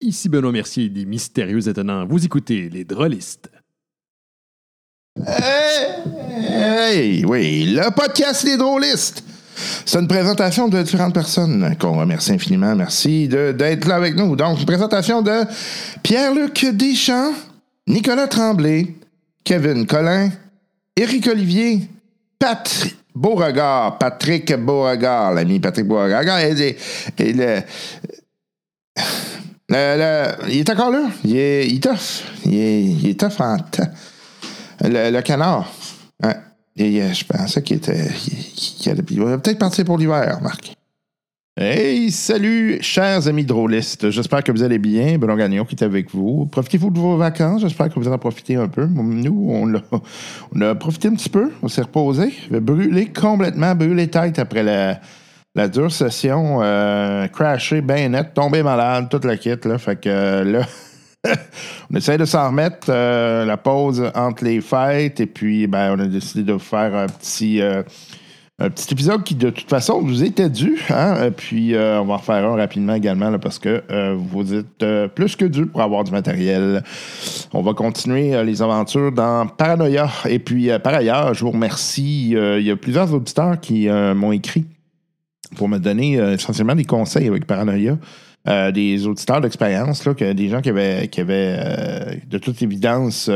Ici Benoît Mercier des Mystérieux Étonnants. Vous écoutez les Drôlistes. Hey, oui, le podcast Les Drôlistes. C'est une présentation de différentes personnes qu'on remercie infiniment. Merci d'être là avec nous. Donc, une présentation de Pierre-Luc Deschamps, Nicolas Tremblay, Kevin Collin, Éric Olivier, Patrick Beauregard, Patrick Beauregard, l'ami Patrick Beauregard. Le- il est encore là. Il est, il est tough. Il est, tough en temps. Le, canard. Euh, je pensais qu'il était. il va peut-être partir pour l'hiver, Marc. Hey, salut, chers amis drôlistes. J'espère que vous allez bien. Benoît Gagnon qui est avec vous. Profitez-vous de vos vacances. J'espère que vous en profitez un peu. Nous, on a, on profité un petit peu. On s'est reposé. Brûlé complètement, brûlé tête après la, la dure session. Euh, crashé, bien net, tombé malade, toute la kit. Là. Fait que euh, là. on essaie de s'en remettre euh, la pause entre les fêtes et puis ben, on a décidé de vous faire un petit, euh, un petit épisode qui de toute façon vous était dû. Hein? Et puis on va en faire un rapidement également là, parce que vous êtes plus que dû pour avoir du matériel. On va continuer les aventures dans Paranoia. Et puis par ailleurs, je vous remercie. il y a plusieurs auditeurs qui m'ont écrit pour me donner euh, essentiellement des conseils avec Paranoia. Euh, des auditeurs d'expérience, des gens qui avaient, euh, de toute évidence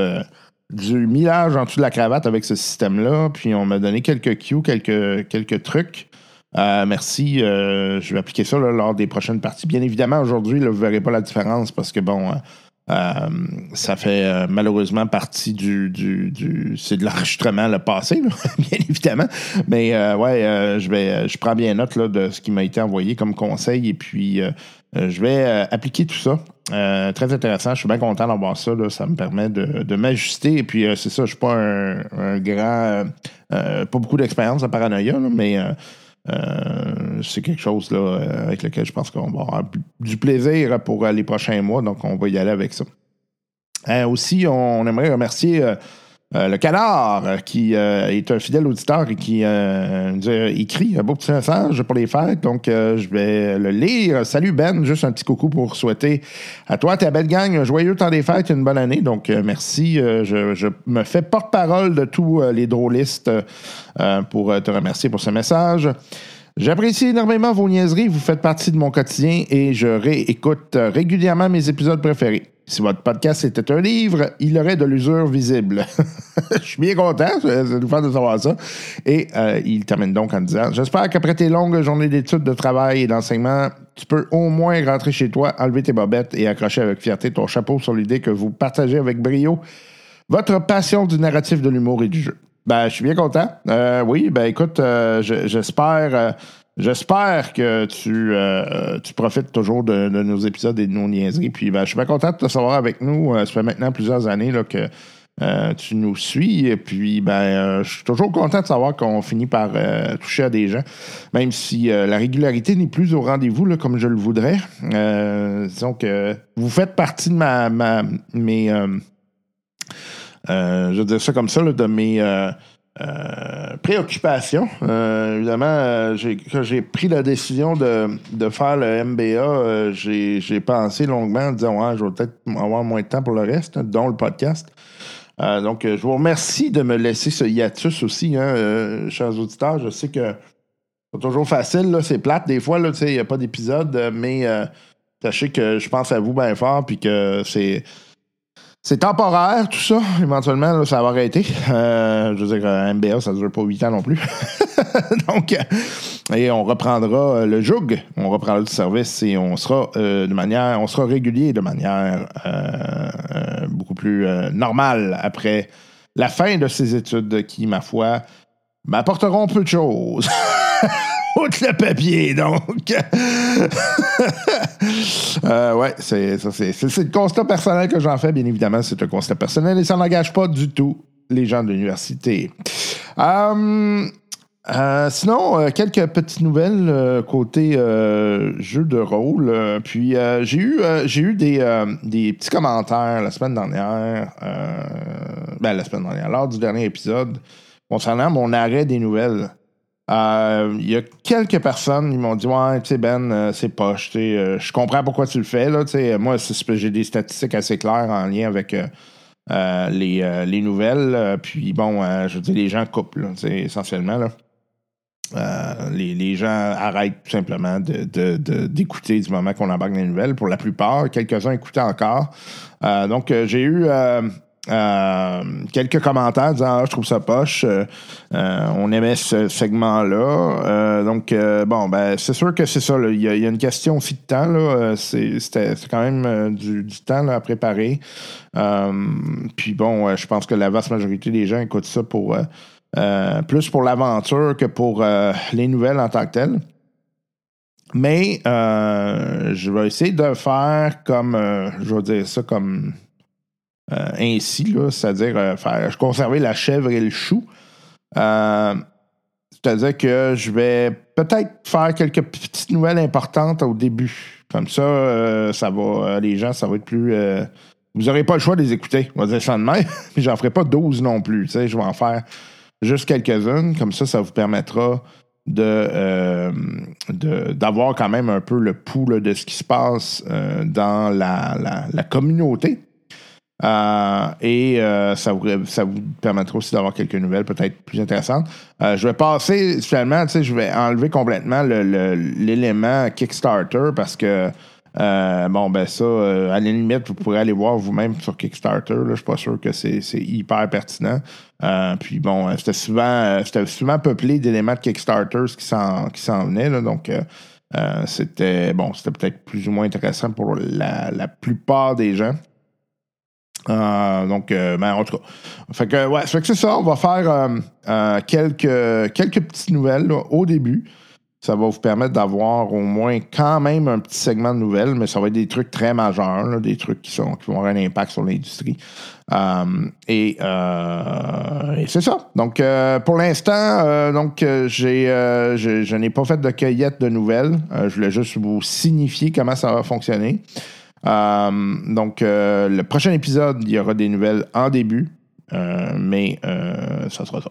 du millage en dessous de la cravate avec ce système-là. Puis on m'a donné quelques cues, quelques, quelques trucs. Merci. je vais appliquer ça lors des prochaines parties. Bien évidemment, aujourd'hui, vous ne verrez pas la différence parce que, bon, euh, ça fait euh, malheureusement partie du. du, du- c'est de l'enregistrement le passé, bien évidemment. Mais euh, ouais, je vais je prends bien note de ce qui m'a été envoyé comme conseil et puis je vais appliquer tout ça. Très intéressant. Je suis bien content d'avoir ça. Ça me permet de, m'ajuster. Et puis, c'est ça, je ne suis pas un, grand. pas beaucoup d'expérience en paranoïa, mais c'est quelque chose là, euh, avec lequel je pense qu'on va avoir du plaisir pour euh, les prochains mois. Donc, on va y aller avec ça. Euh, aussi, on, aimerait remercier le canard, qui est un fidèle auditeur et qui nous a écrit un beau petit message pour les fêtes. Donc, je vais le lire. Salut Ben, juste un petit coucou pour souhaiter à toi, ta belle gang, un joyeux temps des fêtes et une bonne année. Donc, merci. Je, je me fais porte-parole de tous les drôlistes pour te remercier pour ce message. J'apprécie énormément vos niaiseries. Vous faites partie de mon quotidien et je réécoute euh, régulièrement mes épisodes préférés. Si votre podcast était un livre, il aurait de l'usure visible. je suis bien content, ça nous fait de savoir ça. Et euh, il termine donc en disant J'espère qu'après tes longues journées d'études, de travail et d'enseignement, tu peux au moins rentrer chez toi, enlever tes bobettes et accrocher avec fierté ton chapeau sur l'idée que vous partagez avec brio votre passion du narratif, de l'humour et du jeu. Ben, je suis bien content. Euh, oui, ben écoute, euh, je- j'espère. euh, J'espère que tu, tu profites toujours de, nos épisodes et de nos niaiseries. Puis ben, je suis bien content de te savoir avec nous. Ça fait maintenant plusieurs années là, que tu nous suis. Et puis ben, je suis toujours content de savoir qu'on finit par toucher à des gens, même si la régularité n'est plus au rendez-vous comme je le voudrais. Disons que vous faites partie de ma, ma mes, je vais dire ça comme ça, de mes euh, euh, préoccupations. Euh, évidemment, euh, quand j'ai pris la décision de, de faire le MBA, euh, j'ai pensé longuement en disant ouais, je vais peut-être avoir moins de temps pour le reste, dont le podcast. Euh, donc, euh, je vous remercie de me laisser ce hiatus aussi, hein, euh, chers auditeurs. Je sais que c'est toujours facile, c'est plate des fois, il n'y a pas d'épisode, euh, mais euh, sachez que je pense à vous bien fort, puis que c'est. C'est temporaire, tout ça. Éventuellement, ça va arrêter. Euh, je veux dire, un MBA, ça ne dure pas 8 ans non plus. Donc, euh, et on reprendra euh, le joug, on reprendra du service et on sera euh, de manière, on sera régulier de manière euh, euh, beaucoup plus euh, normale après la fin de ces études qui, ma foi, m'apporteront peu de choses. Outre le papier, donc. Euh, ouais, c'est c'est, c'est, c'est le constat personnel que j'en fais, bien évidemment. C'est un constat personnel et ça n'engage pas du tout les gens de l'université. Euh, euh, sinon, euh, quelques petites nouvelles côté jeu de rôle. Puis j'ai eu, j'ai eu des, des petits commentaires la semaine dernière, ben la semaine dernière, lors du dernier épisode, concernant mon arrêt des nouvelles. Euh, Il y a quelques personnes qui m'ont dit Ouais, tu sais, Ben, euh, c'est poche. euh, je comprends pourquoi tu le fais. Là, moi, j'ai des statistiques assez claires en lien avec les, les nouvelles. Puis bon, je veux dire, les gens coupent, là, essentiellement. Là. Les, les gens arrêtent tout simplement de- de- de- d'écouter du moment qu'on embarque les nouvelles. Pour la plupart, quelques-uns écoutaient encore. Donc, j'ai eu euh, quelques commentaires disant Ah, je trouve ça poche. Euh, euh, on aimait ce segment-là. Donc, bon, ben, c'est sûr que c'est ça. Il y, a- une question aussi de temps. là. C'est- C'était quand même du, du temps à préparer. Puis bon, je pense que la vaste majorité des gens écoutent ça pour. plus pour l'aventure que pour les nouvelles en tant que telles. Mais je vais essayer de faire comme, je vais dire ça comme ainsi, là, c'est-à-dire euh, faire conserver la chèvre et le chou. Euh, c'est-à-dire que je vais peut-être faire quelques petites nouvelles importantes au début. Comme ça, euh, ça va, euh, les gens, ça va être plus. euh, vous n'aurez pas le choix de les écouter. On va dire ça de même. Mais j'en ferai pas 12 non plus. Je vais en faire juste quelques-unes. Comme ça, ça vous permettra de, euh, d'avoir quand même un peu le pouls de ce qui se passe euh, dans la- la communauté. Euh, et euh, ça, vous, ça vous permettra aussi d'avoir quelques nouvelles peut-être plus intéressantes. Euh, je vais passer, finalement, je vais enlever complètement le- le- l'élément Kickstarter parce que, euh, bon, ben ça, euh, à la limite, vous pourrez aller voir vous-même sur Kickstarter. là. Je suis pas sûr que c'est hyper pertinent. Euh, puis bon, c'était souvent, souvent peuplé d'éléments de Kickstarter qui s'en venaient. là. donc, c'était bon, c'était peut-être plus ou moins intéressant pour la, la plupart des gens. Euh, donc, euh, ben, en tout cas. Fait que, ouais, fait que c'est ça. On va faire euh, euh, quelques, quelques petites nouvelles au début. Ça va vous permettre d'avoir au moins quand même un petit segment de nouvelles, mais ça va être des trucs très majeurs, des trucs qui, sont, qui vont avoir un impact sur l'industrie. Et c'est ça. Donc, pour l'instant, donc j'ai, je, n'ai pas fait de cueillette de nouvelles. Je voulais juste vous signifier comment ça va fonctionner. Euh, donc, euh, le prochain épisode, il y aura des nouvelles en début, euh, mais ça sera ça.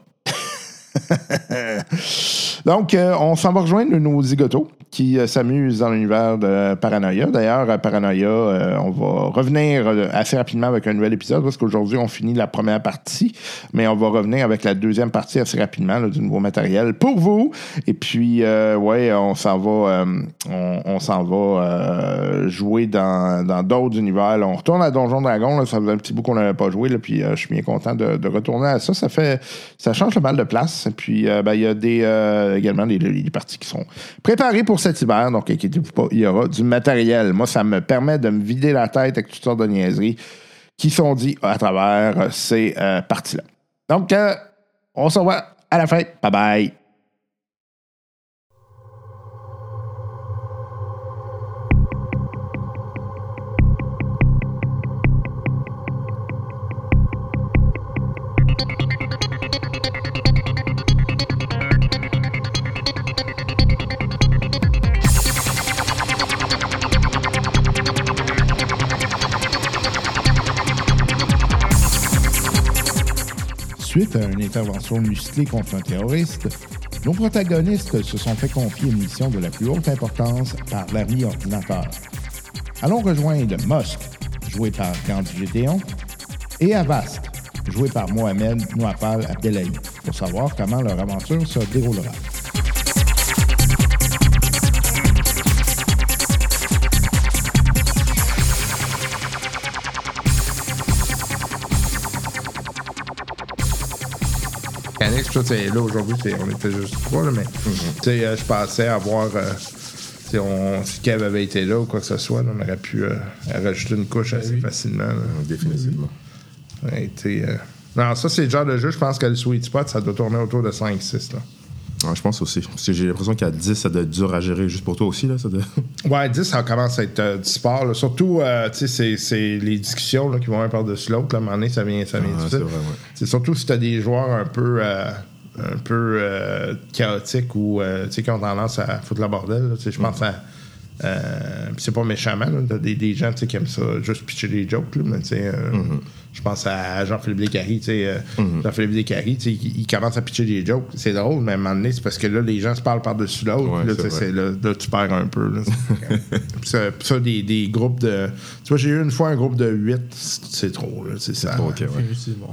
Donc, euh, on s'en va rejoindre nos zigotos qui euh, s'amusent dans l'univers de Paranoia. D'ailleurs, à Paranoia, euh, on va revenir euh, assez rapidement avec un nouvel épisode parce qu'aujourd'hui, on finit la première partie, mais on va revenir avec la deuxième partie assez rapidement du nouveau matériel pour vous. Et puis, euh, ouais, on s'en va, euh, on, s'en va euh, jouer dans dans d'autres univers. On retourne à Donjon Dragon. ça faisait un petit bout qu'on n'avait pas joué. Puis, euh, je suis bien content de, retourner à ça. Ça fait, ça change le mal de place. Puis, euh, ben, il y a des, euh, également des, parties qui sont préparées pour cet hiver. Donc, inquiétez-vous pas, il y aura du matériel. Moi, ça me permet de me vider la tête avec toutes sortes de niaiseries qui sont dites à travers euh, ces euh, parties-là. Donc, euh, on se revoit à la fin. Bye bye. Suite à une intervention musclée contre un terroriste, nos protagonistes se sont fait confier une mission de la plus haute importance par l'ami ordinateur. Allons rejoindre Musk, joué par Gandhi Gédéon, et Avast, joué par Mohamed Nouafal Abdelaï, pour savoir comment leur aventure se déroulera. T'sais, là, aujourd'hui, on était juste trois, là, mais tu sais, euh, je pensais avoir. euh, on, si Kev avait été là ou quoi que ce soit, là, on aurait pu euh, rajouter une couche assez facilement. là. Définitivement. Ouais, euh, Non, ça, c'est le genre de jeu, je pense que le sweet spot, ça doit tourner autour de 5-6. Ouais, je pense aussi. Parce que j'ai l'impression qu'à 10, ça doit être dur à gérer juste pour toi aussi. Là, ça doit- Ouais, 10, ça commence à être euh, du sport. là. Surtout, euh, tu sais, c'est- les discussions là, qui vont un par-dessus l'autre. À un moment donné, ça vient, ça vient Ah, difficile. c'est vrai, ouais. C'est surtout si tu as des joueurs un peu, euh, un peu chaotiques ou qui ont tendance à foutre la bordel. Je pense à c'est pas méchamment. T'as des, des gens qui aiment ça, juste pitcher des jokes, là, mais euh, je pense à Jean-Philippe Descaries, tu sais, euh, Jean-Philippe Descaries, tu sais, il, il commence à pitcher des jokes. C'est drôle, mais à un moment donné, c'est parce que là, les gens se parlent par-dessus l'autre, Ouais, là, c'est tu sais, vrai. c'est- là, là, tu perds un peu. Là. puis ça, puis ça, des, des groupes de. Tu vois, j'ai eu une fois un groupe de 8, c'est c'est trop, là, c'est ça.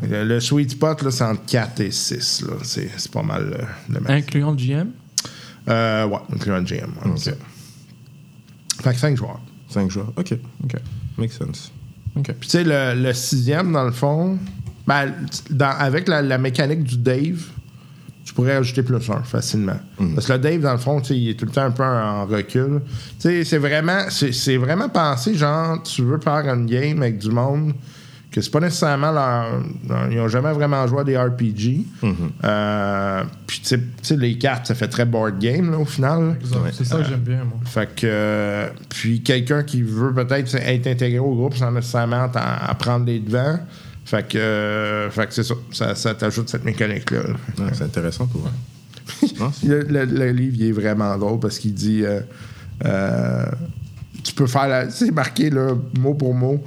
Ouais. Le, le sweet spot, là, c'est entre 4 et 6. Là. C'est, c'est pas mal euh, le max. Incluant le GM. Euh, ouais, incluant le GM. ouais. Fait que 5 joueurs. 5 joueurs. Ok. Ok. Make sense. Puis tu sais, le, le sixième, dans le fond, ben, dans- avec la, la mécanique du Dave, tu pourrais ajouter plus un facilement. Parce que le Dave, dans le fond, il est tout le temps un peu en recul. Tu sais, c'est vraiment, c'est, c'est vraiment pensé, genre, tu veux faire une game avec du monde que c'est pas nécessairement leur. leur- ils ont jamais vraiment joué à des RPG. Euh, puis, tu sais- les cartes, ça fait très board game, là, au final. Exact. C'est ça que j'aime bien, moi. Fait que. euh, puis quelqu'un qui veut peut-être être intégré au groupe sans nécessairement t'en- à prendre les devants. Fait que. euh, fait que c'est ça. Ça, ça t'ajoute cette mécanique-là. Ouais, c'est intéressant pour eux. Le- le livre, il est vraiment drôle parce qu'il dit. euh, euh, tu peux faire la. C'est marqué, là, mot pour mot.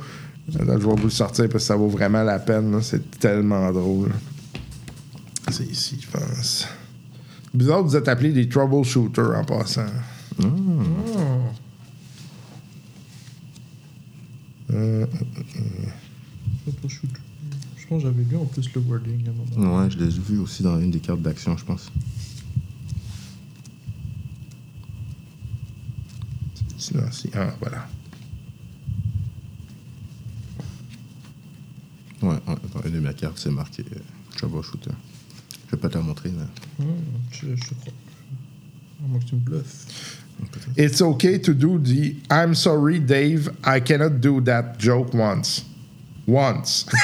Je vais vous le sortir parce que ça vaut vraiment la peine. là. C'est tellement drôle. C'est ici, je pense. Bizarre, vous êtes appelés des troubleshooters en passant. Je pense que j'avais lu en plus le wording à un moment. Ouais, je l'ai vu aussi dans une des cartes d'action, je pense. Ah, voilà. Ouais, ouais, dans une de mes cartes, c'est marqué euh, Troubleshooter. Je vais pas te la montrer, mais. Je, je crois. À moins que tu me bluffes. It's okay to do the I'm sorry, Dave, I cannot do that joke once. Once.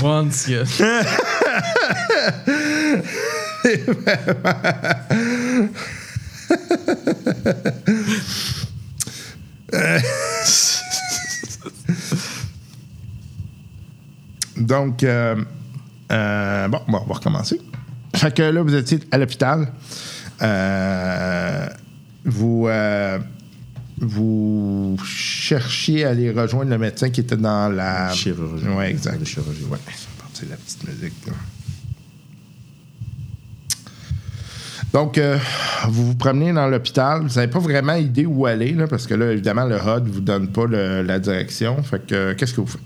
Once, yes. Donc, euh, euh, bon, bon, on va recommencer. Fait que là, vous étiez à l'hôpital. Euh, vous, vous cherchiez à aller rejoindre le médecin qui était dans la Chirurgie. Oui, exact. De chirurgie. Ouais, c'est la petite musique. là. Donc, euh, vous vous promenez dans l'hôpital. Vous n'avez pas vraiment idée où aller, là, parce que là, évidemment, le HUD ne vous donne pas le- la direction. Fait que, euh, qu'est-ce que vous faites?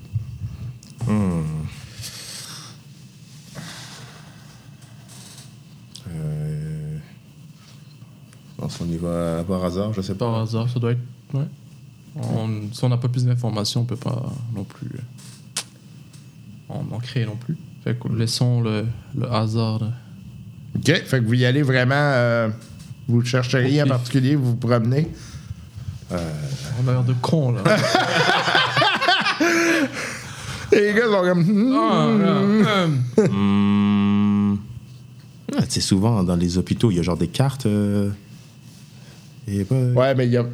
Euh, pense qu'on y va par hasard, je sais pas. Par hasard, ça doit être. Ouais. On- si on n'a pas plus d'informations, on peut pas non plus euh, en, en créer non plus. Fait que laissons le, le hasard. là. OK. Fait que vous y allez vraiment. euh, vous cherchez rien en particulier, vous vous promenez. On a l'air de con là. Et les gars sont comme. Hmm. Ah, euh, Hmm. Ah, tu sais, souvent, dans les hôpitaux, il y a genre des cartes. euh, et pas... Ouais, mais il n'y a,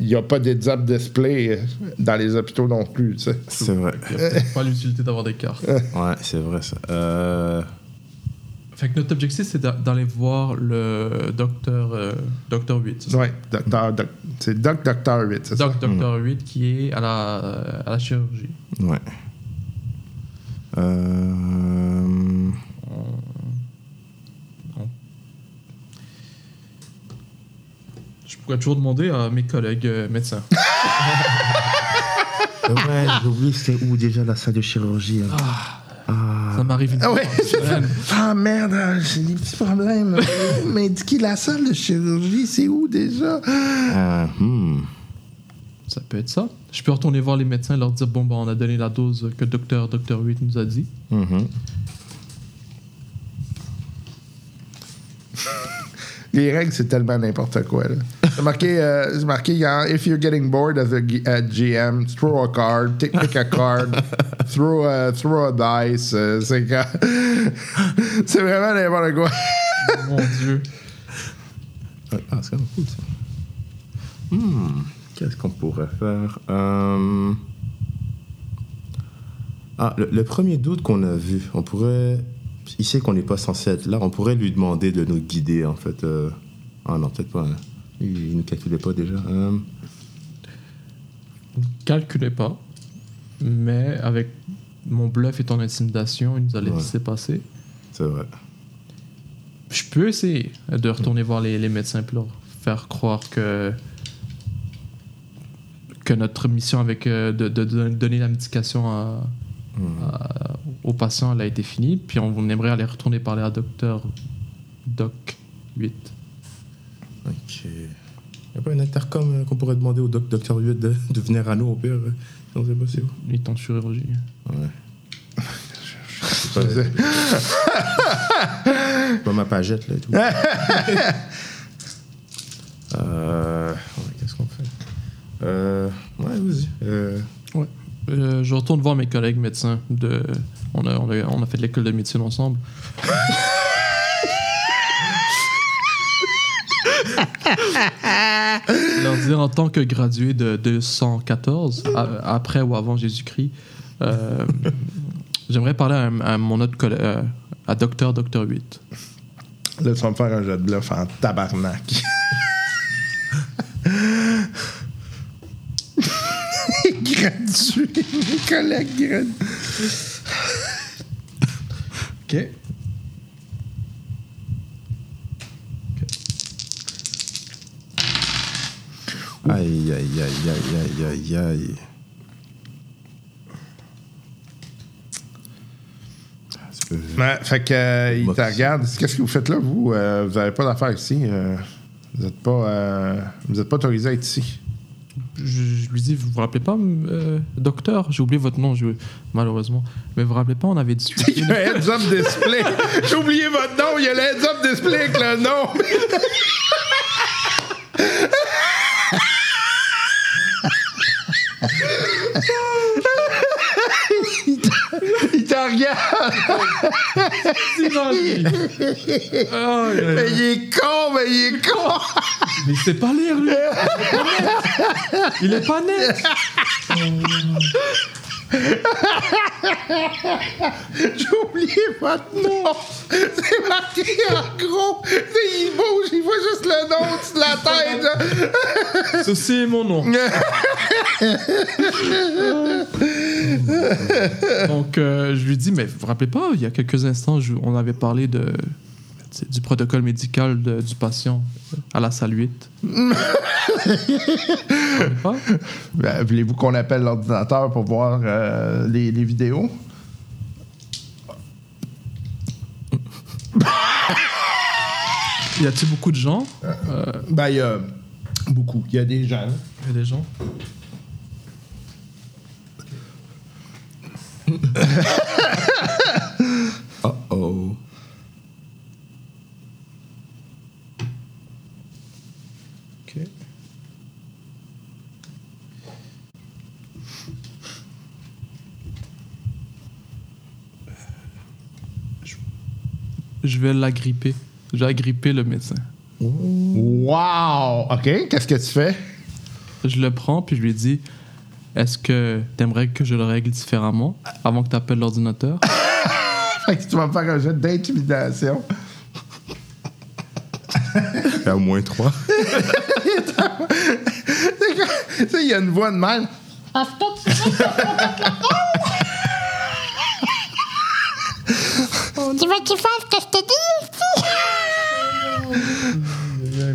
il y a pas d'heads-up display euh, dans les hôpitaux non plus, tu sais. C'est vrai. Il n'y a pas l'utilité d'avoir des cartes. Ouais, c'est vrai ça. Euh, Fait que notre objectif, c'est d'a- d'aller voir le docteur, euh, docteur 8. c'est ça? Ouais, docteur, doc- c'est Doc Docteur 8, c'est ça? Doc Docteur 8 qui est à la, à la chirurgie. ouais. Euh, pourrais toujours demander à mes collègues euh, médecins. Ouais, j'ai oublié c'était où déjà la salle de chirurgie. hein. Ça m'arrive une Ah ouais, par semaine. Ah merde, ah, j'ai des petits problèmes. mais qui la salle de chirurgie, c'est où déjà? Euh, hmm. Ça peut être ça. Je peux retourner voir les médecins et leur dire bon, bah, on a donné la dose que le docteur, docteur 8 nous a dit. Mhm. Les règles, c'est tellement n'importe quoi. C'est marqué, euh, marqué if you're getting bored as a GM, throw a card, take, pick a card, throw a, throw a dice. euh, c'est vraiment n'importe quoi. Mon Dieu. Ah, c'est quand même cool ça. Hmm. Qu'est-ce qu'on pourrait faire? Euh, Ah, le, le premier doute qu'on a vu, on pourrait. Il sait qu'on n'est pas censé être là, on pourrait lui demander de nous guider en fait. euh, Ah non, peut-être pas. hein. Il ne calculait pas déjà. Euh, calculait pas, mais avec mon bluff et ton intimidation, il nous a Ouais. laissé passer. c'est vrai. Je peux essayer de retourner voir les, les médecins pour leur faire croire que que notre mission avec euh, de, de- de donner la médication à, à- aux patients elle a été finie, puis on aimerait aller retourner parler à docteur Doc 8. Ok. Y a pas un intercom euh, qu'on pourrait demander au doc, docteur 8 de, de venir à nous au pire euh, Non, c'est possible. Il est en chirurgie. Ouais. C'est pas, c'est pas ma pagette là et tout. euh, ouais, Qu'est-ce qu'on fait? Euh, Ouais, vas-y. Euh. Euh, je retourne voir mes collègues médecins. De, on, a, fait de l'école de médecine ensemble. Leur dire en tant que gradué de 214, a- après ou avant Jésus-Christ, euh, j'aimerais parler à, mon autre collègue, euh, à Docteur Docteur 8. Là, tu vas me faire un jet de bluff en tabarnak. Gradué, mes collègues gradués. Ok. Aïe, aïe, aïe, aïe, aïe, aïe, aïe. Ouais, fait que, euh, il te regarde. Qu'est-ce que vous faites là, vous? Euh, vous n'avez pas d'affaires ici. euh, vous n'êtes pas, euh, vous êtes pas autorisé à être ici. Je, lui dis, vous vous rappelez pas, euh, docteur? J'ai oublié votre nom, je- malheureusement. Mais vous vous rappelez pas, on avait discuté. Il y a un heads-up display. J'ai oublié votre nom. Il y a le heads-up display avec le nom. il te regarde. Il- Mais il est con, mais il est con. Mais il sait pas lire, lui. Il est pas net. J'ai oublié votre nom. C'est marqué en gros. C'est- Il bouge, il voit juste le nom au-dessus de la tête. Ceci est mon nom. Donc, euh, je lui dis, mais vous vous rappelez pas, il y a quelques instants, je- on avait parlé de, du protocole médical de- du patient à la salle 8. Vous vous rappelez pas? Ben, Voulez-vous qu'on appelle l'ordinateur pour voir euh, les, les vidéos? Y a-t-il beaucoup de gens? Ben, il y a beaucoup. Il y a des gens. Il y a des gens. Oh Je vais l'agripper. Je vais agripper le médecin. Wow! OK, qu'est-ce que tu fais? Je le prends puis je lui dis Est-ce que t'aimerais que je le règle différemment avant que tu appelles l'ordinateur? Fait que tu vas me faire un jeu d'intimidation. Il y a au moins trois. tu sais, il y a une voix de Tu veux que tu fasses ce que je te dis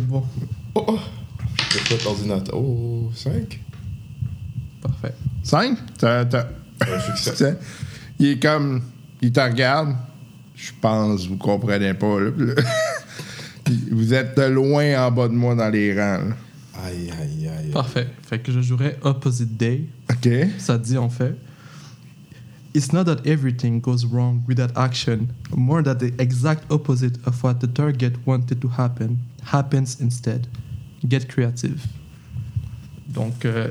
bon. C'est quoi l'ordinateur Oh, 5 Parfait. Cinq? T'as- succès. Il est comme. Il te regarde. Je pense que vous comprenez pas. là. Puis là, vous êtes de loin en bas de moi dans les rangs. là. Aïe, aïe, aïe. Parfait. Fait que je jouerais Opposite Day. OK? Ça dit en fait It's not that everything goes wrong with that action, more that the exact opposite of what the target wanted to happen happens instead. Get creative. Donc, euh,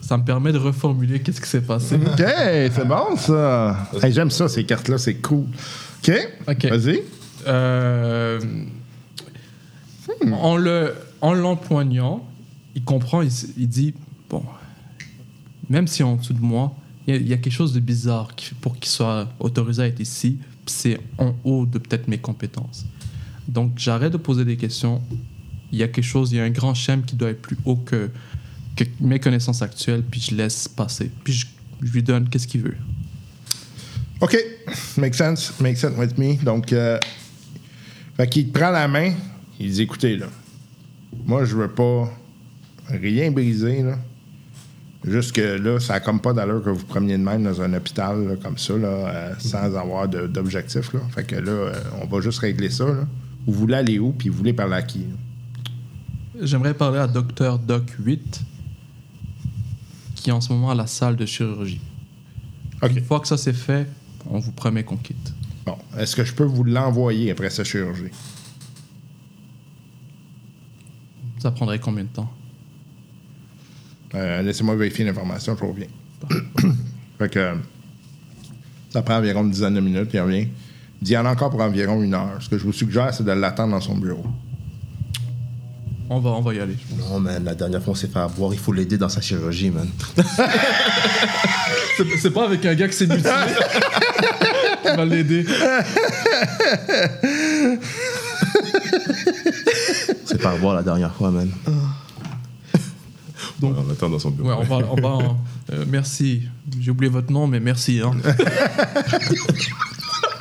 ça me permet de reformuler qu'est-ce qui s'est passé. OK, c'est bon ça. Hey, J'aime ça, ces cartes-là, c'est cool. OK? OK. Vas-y. Euh, En le en l'empoignant, il comprend, il, il dit bon, même si en dessous de moi, il y, a- il quelque chose de bizarre pour qu'il soit autorisé à être ici, c'est en haut de peut-être mes compétences. Donc j'arrête de poser des questions, il y a quelque chose, il y a un grand schème qui doit être plus haut que, mes connaissances actuelles, puis je laisse passer. Puis je, lui donne qu'est-ce qu'il veut. OK. Make sense. Make sense with me. Donc, euh, fait te prend la main. Il dit écoutez, là, moi, je veux pas rien briser, là. Juste que là, ça n'a comme pas d'allure que vous preniez de même dans un hôpital là, comme ça, là, euh, sans avoir d'objectif. Fait que là, euh, on va juste régler ça. Là. Vous voulez aller où, puis vous voulez parler à qui? J'aimerais parler à Dr. Doc 8, qui est en ce moment à la salle de chirurgie. Une fois que ça c'est fait, on vous promet qu'on quitte. Bon, est-ce que je peux vous l'envoyer après sa chirurgie? Ça prendrait combien de temps? Euh, Laissez-moi vérifier l'information, je reviens. fait que ça prend environ une dizaine de minutes, il revient. Il dit il y en a encore pour environ une heure. Ce que je vous suggère, c'est de l'attendre dans son bureau. On va, on va y aller. je pense. Non, man, la dernière fois, on s'est fait avoir. Il faut l'aider dans sa chirurgie, man. C'est- C'est pas avec un gars qui s'est mutilé. qui va l'aider. C'est pas revoir la dernière fois, man. Donc- on attend dans son bureau. Ouais, on va. On va en- euh, merci. J'ai oublié votre nom, mais merci. Hein.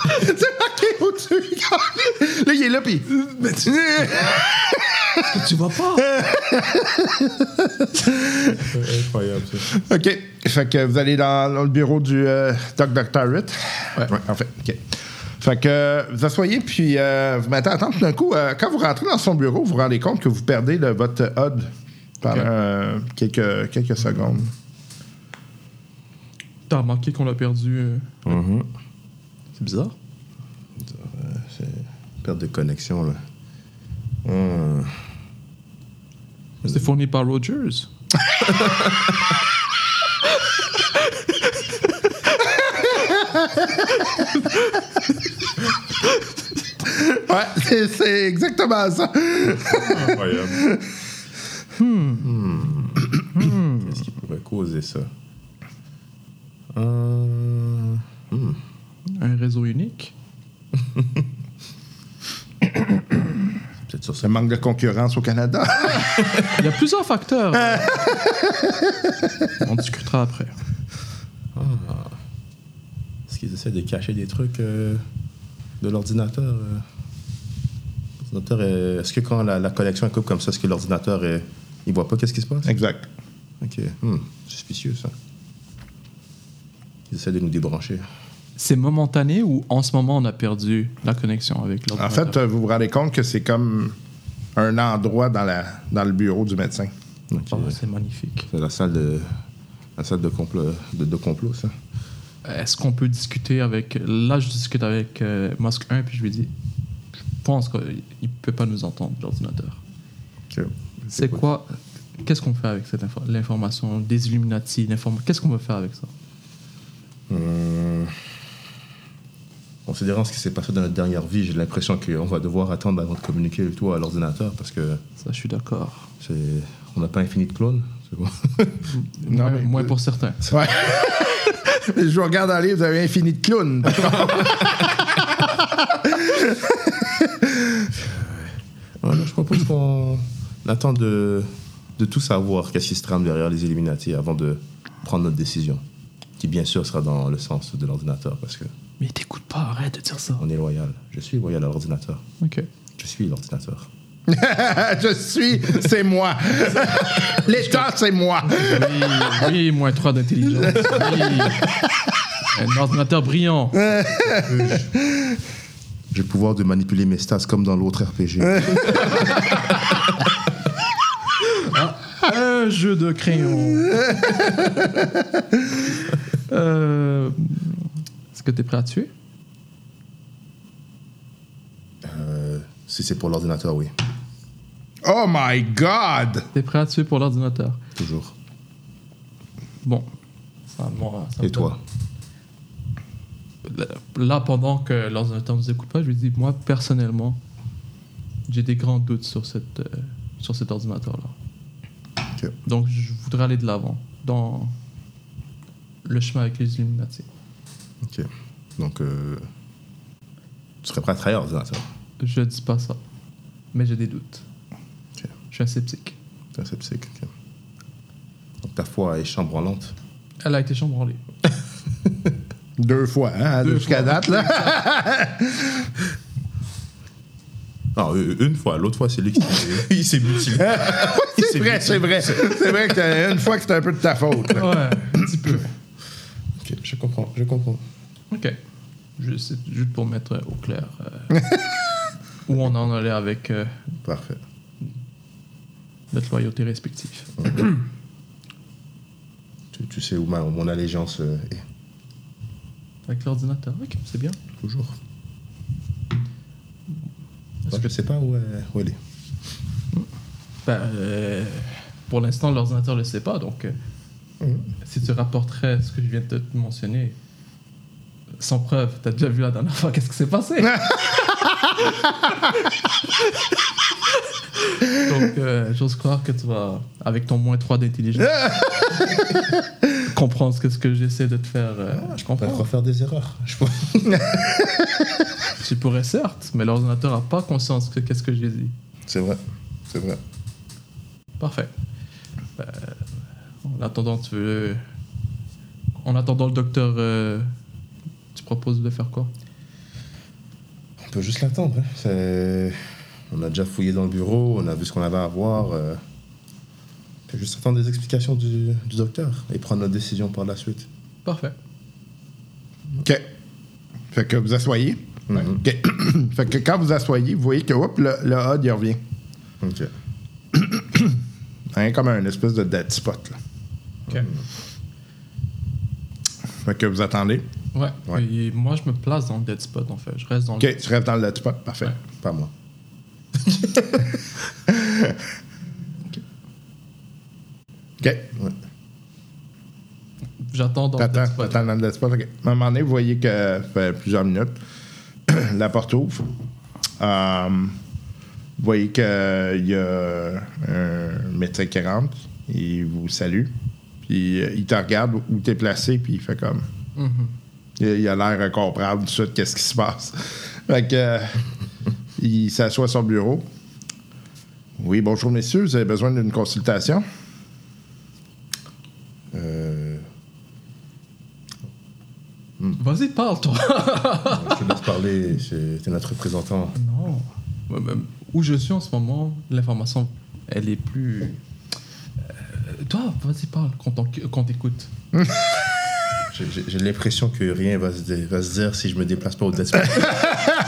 OK, au-dessus. là, il est là, puis. tu vas pas? Incroyable, ça. OK. Fait que vous allez dans, dans le bureau du euh, Doc Dr. Ritt. Ouais. Parfait. OK. Fait que euh, vous asseyez, puis euh, vous mettez à attendre. Tout d'un coup, euh, quand vous rentrez dans son bureau, vous vous rendez compte que vous perdez le- votre HUD pendant euh, quelques, quelques secondes. T'as remarqué qu'on l'a perdu. euh, Mhm. C'est bizarre. C'est perte de connexion, là. Hum. C'est fourni par Rogers. Ouais, c'est- c'est exactement ça. Incroyable. Hmm. Qu'est-ce qui pourrait causer ça? Euh, hmm. Un réseau unique? Peut-être sur manque de concurrence au Canada. Il y a plusieurs facteurs. On discutera après. Est-ce qu'ils essaient de cacher des trucs euh, de l'ordinateur? euh? L'ordinateur Est-ce que quand la, la connexion est coupe comme ça, est-ce que l'ordinateur est... il voit pas qu'est-ce qui se passe? exact. Ok. Hmm. Suspicieux, ça. Ils essaient de nous débrancher. C'est momentané ou en ce moment on a perdu la connexion avec En l'ordinateur? fait, euh, vous vous rendez compte que c'est comme un endroit dans, la, dans le bureau du médecin. Oh, c'est magnifique. C'est la salle de la salle de complot, de, de complot ça. Est-ce qu'on peut discuter avec. Là, je discute avec euh, Musk 1, puis je lui dis Je pense qu'il ne peut pas nous entendre, l'ordinateur. C'est quoi Qu'est-ce qu'on fait avec cette info- l'information des Illuminati Qu'est-ce qu'on va faire avec ça? Hum. Considérant ce qui s'est passé dans notre dernière vie, j'ai l'impression qu'on va devoir attendre avant de communiquer le tout à l'ordinateur parce que Ça, je suis d'accord. on n'a pas infini de clones. c'est bon. Non, mais- moins pour certains. Ouais. je vous regarde dans le livre, vous avez infini de clowns. Ouais, non, je propose qu'on attende de, de tout savoir qu'est-ce qui se trame derrière les Illuminati avant de prendre notre décision, qui bien sûr sera dans le sens de l'ordinateur parce que Mais t'écoutes pas, arrête de dire ça. on est loyal. Je suis loyal à l'ordinateur. Ok. Je suis l'ordinateur. je suis, c'est moi. L'État, c'est moi. Oui, oui, moins 3 d'intelligence. Oui. Un ordinateur brillant. J'ai le pouvoir de manipuler mes stats comme dans l'autre RPG. Un jeu de crayon. Euh, Est-ce que t'es prêt à tuer? Euh, si c'est pour l'ordinateur, oui. Oh my God! T'es prêt à tuer pour l'ordinateur? Toujours. Bon. Ça, moi, ça Et toi? donne- Là, pendant que l'ordinateur ne nous écoute pas, je lui dis moi, personnellement, j'ai des grands doutes sur, cette, euh, sur cet ordinateur-là. Donc, je voudrais aller de l'avant dans le chemin avec les Illuminati. Ok. Donc, euh, tu serais prêt à trahir l'ordinateur Je dis pas ça, mais j'ai des doutes. Ok. Je suis un sceptique. C'est un sceptique. ok. Donc ta foi est chambranlante? Elle a été chambranlée. Deux fois, hein, Deux jusqu'à fois. date, là. Non, euh, une fois. L'autre fois, c'est lui qui il s'est mutilé. Il c'est vrai, c'est vrai. C'est vrai que t'as- une fois que c'est un peu de ta faute. là. Ouais, un petit peu. Ok, je comprends, je comprends. Ok. Juste, juste pour mettre au clair euh, où on en allait avec euh, Parfait. notre loyauté respective. Tu, tu sais où ma, mon allégeance euh, est. Avec l'ordinateur. Ok, c'est bien. Toujours. Moi, je sais pas où, elle- où elle est. Ben, euh, pour l'instant, l'ordinateur ne le sait pas, donc euh, Mhm. si tu rapporterais ce que je viens de te mentionner, sans preuve, t'as déjà vu la dernière fois, qu'est-ce qui s'est passé? Donc, euh, j'ose croire que tu vas, avec ton moins 3 d'intelligence, comprendre ce que, ce que j'essaie de te faire. euh, je On va comprends. refaire des erreurs. Je pense. Tu pourrais certes, mais l'ordinateur n'a pas conscience que qu'est-ce que j'ai dit. C'est vrai. C'est vrai. Parfait. Euh, en attendant, tu veux. En attendant le docteur, euh, tu proposes de faire quoi? On peut juste l'attendre. hein. C'est- On a déjà fouillé dans le bureau, on a vu ce qu'on avait à voir. Juste attendre des explications du, du docteur et prendre notre décision par la suite. Parfait. OK. Fait que vous asseyez. OK. fait que quand vous asseyez, vous voyez que hop, le, le HUD, il revient. Ok. Hein, comme un espèce de dead spot. Là. Ok. Fait que vous attendez. Ouais. Ouais. Et moi, je me place dans le dead spot, en fait. Je reste dans OK, le. tu restes dans le dead spot. Parfait. Ouais. Pas moi. OK. Ouais. J'attends dans le dead spot. t'attends dans le dead spot. OK. À un moment donné, vous voyez que ça fait plusieurs minutes. la porte ouvre. Euh, vous voyez qu'il y a un médecin qui rentre. Il vous salue. Puis euh, il te regarde où tu es placé, puis il fait comme. Mhm. Il, il a l'air incompréhensible tout de suite qu'est-ce qui se passe. Fait que, euh, il s'assoit sur le bureau. Oui, bonjour messieurs, vous avez besoin d'une consultation? Euh, Vas-y, parle, toi. je te laisse parler, c'est c'est notre représentant. non. Même où je suis en ce moment, l'information, elle est plus. Euh, toi, vas-y, parle, qu'on t'en- qu'on t'écoute. J'ai- l'impression que rien va se, va se dire si je me déplace pas au spot.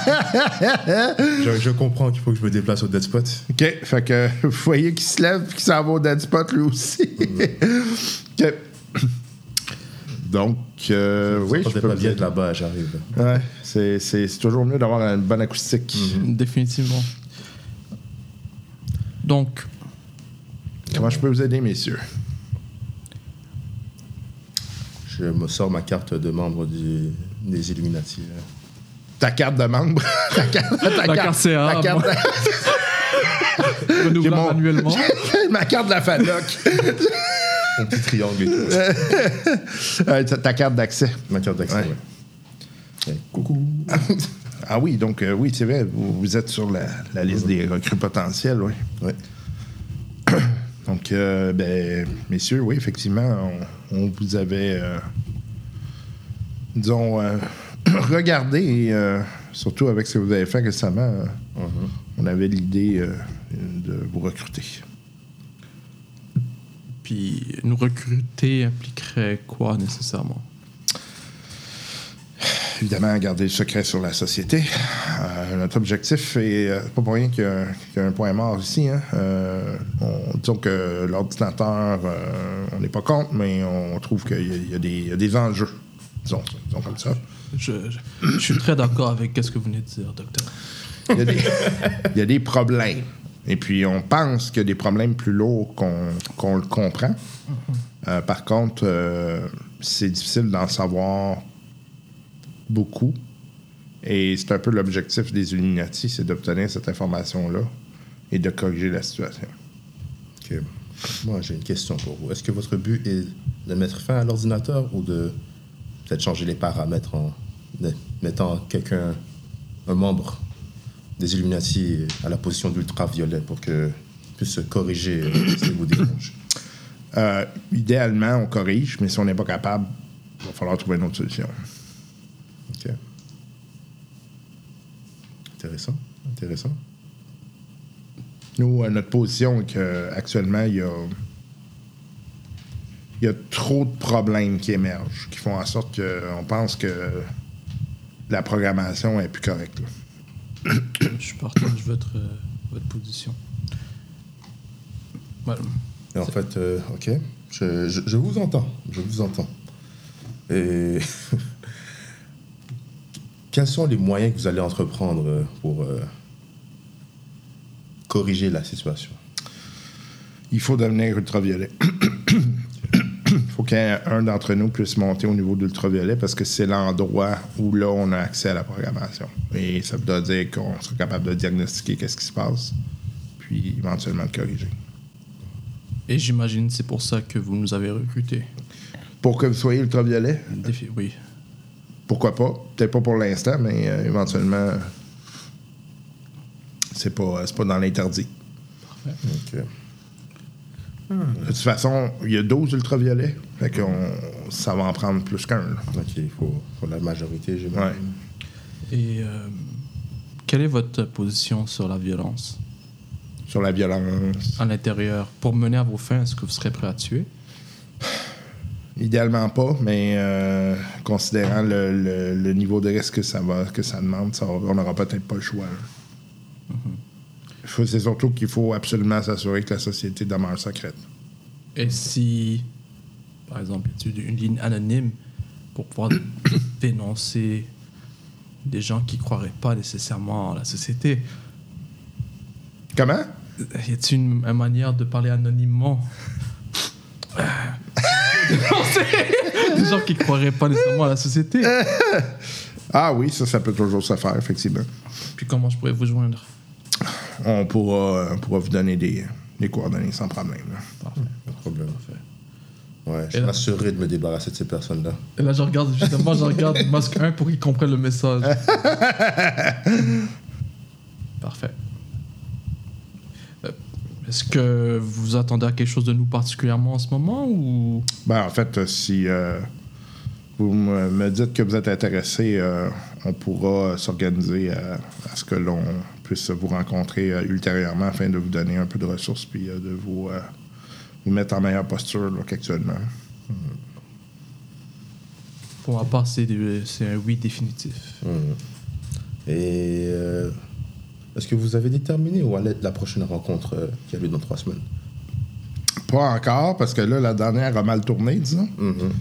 je, je comprends qu'il faut que je me déplace au dead spot. OK. Fait que vous voyez qu'il se lève et qu'il s'en va au dead spot lui aussi. OK. Donc, euh, oui, je je peux pas bien de là-bas, j'arrive. Ouais, c'est, c'est- c'est toujours mieux d'avoir une bonne acoustique. Définitivement. Donc, Comment je peux vous aider, messieurs? Je me sors ma carte de membre du- des Illuminati. là. Ta carte de membre. ta carte, ta La carte CA, ta carte mon- annuellement. ma carte de la FADOC. Mon petit triangle et tout. Euh, ta, ta carte d'accès. Ma carte d'accès, Ouais. ouais. Ouais. Coucou. Ah oui, donc euh, oui, c'est vrai, vous, vous êtes sur la, la liste des recrues potentiels, oui. Ouais. Donc, euh, ben, messieurs, oui, effectivement, on, on vous avait, euh, disons, regardé, et, euh, surtout avec ce que vous avez fait récemment, euh, on avait l'idée euh, de vous recruter. Puis nous recruter impliquerait quoi nécessairement? Évidemment, garder le secret sur la société. Euh, notre objectif est euh, pas pour rien qu'il y, a un- qu'il y a un point mort ici. Hein. Euh, on, disons que l'ordinateur, on n'est pas contre, mais on trouve qu'il y, a- y des- il y a des enjeux. Disons, disons comme ça. Je, je- je suis très d'accord avec ce que vous venez de dire, docteur. Il y a des, il y a des problèmes. Et puis, on pense qu'il y a des problèmes plus lourds qu'on qu'on le comprend. Euh, par contre, euh, c'est difficile d'en savoir beaucoup. Et c'est un peu l'objectif des Illuminati, c'est d'obtenir cette information-là et de corriger la situation. Ok. Moi, j'ai une question pour vous. Est-ce que votre but est de mettre fin à l'ordinateur ou de peut-être changer les paramètres en mettant quelqu'un, un membre des Illuminati à la position d'ultraviolet pour que plus corriger ce qui vous dérange. Euh, idéalement, on corrige, mais si on n'est pas capable, il va falloir trouver une autre solution. Ok. Intéressant. Intéressant. Nous, notre position est qu'actuellement, il y a, il y a trop de problèmes qui émergent, qui font en sorte qu'on pense que la programmation est plus correcte. là. Je partage votre, euh, votre position. Voilà. Et en fait, euh, ok, je, je- je vous entends, je vous entends. Et quels sont les moyens que vous allez entreprendre euh, pour euh, corriger la situation? Il faut devenir ultraviolet. Qu'un d'entre nous puisse monter au niveau d'ultraviolet parce que c'est l'endroit où là on a accès à la programmation. Et ça veut dire qu'on sera capable de diagnostiquer qu'est-ce qui se passe, puis éventuellement de corriger. Et j'imagine c'est pour ça que vous nous avez recrutés. Pour que vous soyez ultraviolet, Défi- Oui. pourquoi pas? Peut-être pas pour l'instant, mais euh, éventuellement, c'est pas, c'est pas dans l'interdit. Ok. De toute façon, il y a 12 ultraviolets, fait qu'on ça va en prendre plus qu'un. là. Ok, il faut, faut la majorité, Ouais. j'imagine. Et euh, quelle est votre position sur la violence? Sur la violence. à l'intérieur Pour mener à vos fins, est-ce que vous serez prêt à tuer? Idéalement pas, mais euh, considérant le, le- le niveau de risque que ça, va, que ça demande, ça, on n'aura peut-être pas le choix. là. C'est surtout qu'il faut absolument s'assurer que la société demeure secrète. Et si, par exemple, y a-t-il une ligne anonyme pour pouvoir dénoncer des gens qui croiraient pas nécessairement à la société? Comment? Y a-t-il une, une manière de parler anonymement? Dénoncer Des gens qui croiraient pas nécessairement à la société. Ah oui, ça, ça peut toujours se faire, effectivement. Puis comment je pourrais vous joindre? On pourra, on pourra vous donner des, des coordonnées sans problème. là. Parfait. Pas de problème. Parfait. Ouais, je Et là- m'assurerai de me débarrasser de ces personnes-là. Et là, je regarde, justement, je regarde Masque 1 pour qu'il comprenne le message. Parfait. Euh, Est-ce que vous attendez à quelque chose de nous particulièrement en ce moment ou? Ben, en fait, euh, si euh, vous me, me dites que vous êtes intéressé, euh, on pourra euh, s'organiser à, à ce que l'on puisse vous rencontrer euh, ultérieurement afin de vous donner un peu de ressources puis euh, de vous, euh, vous mettre en meilleure posture là, qu'actuellement. pour ma part, c'est un oui définitif Mhm. Et euh, est-ce que vous avez déterminé où allait être la prochaine rencontre euh, qui a lieu dans trois semaines? Pas encore, parce que là, la dernière a mal tourné, disons. Mhm.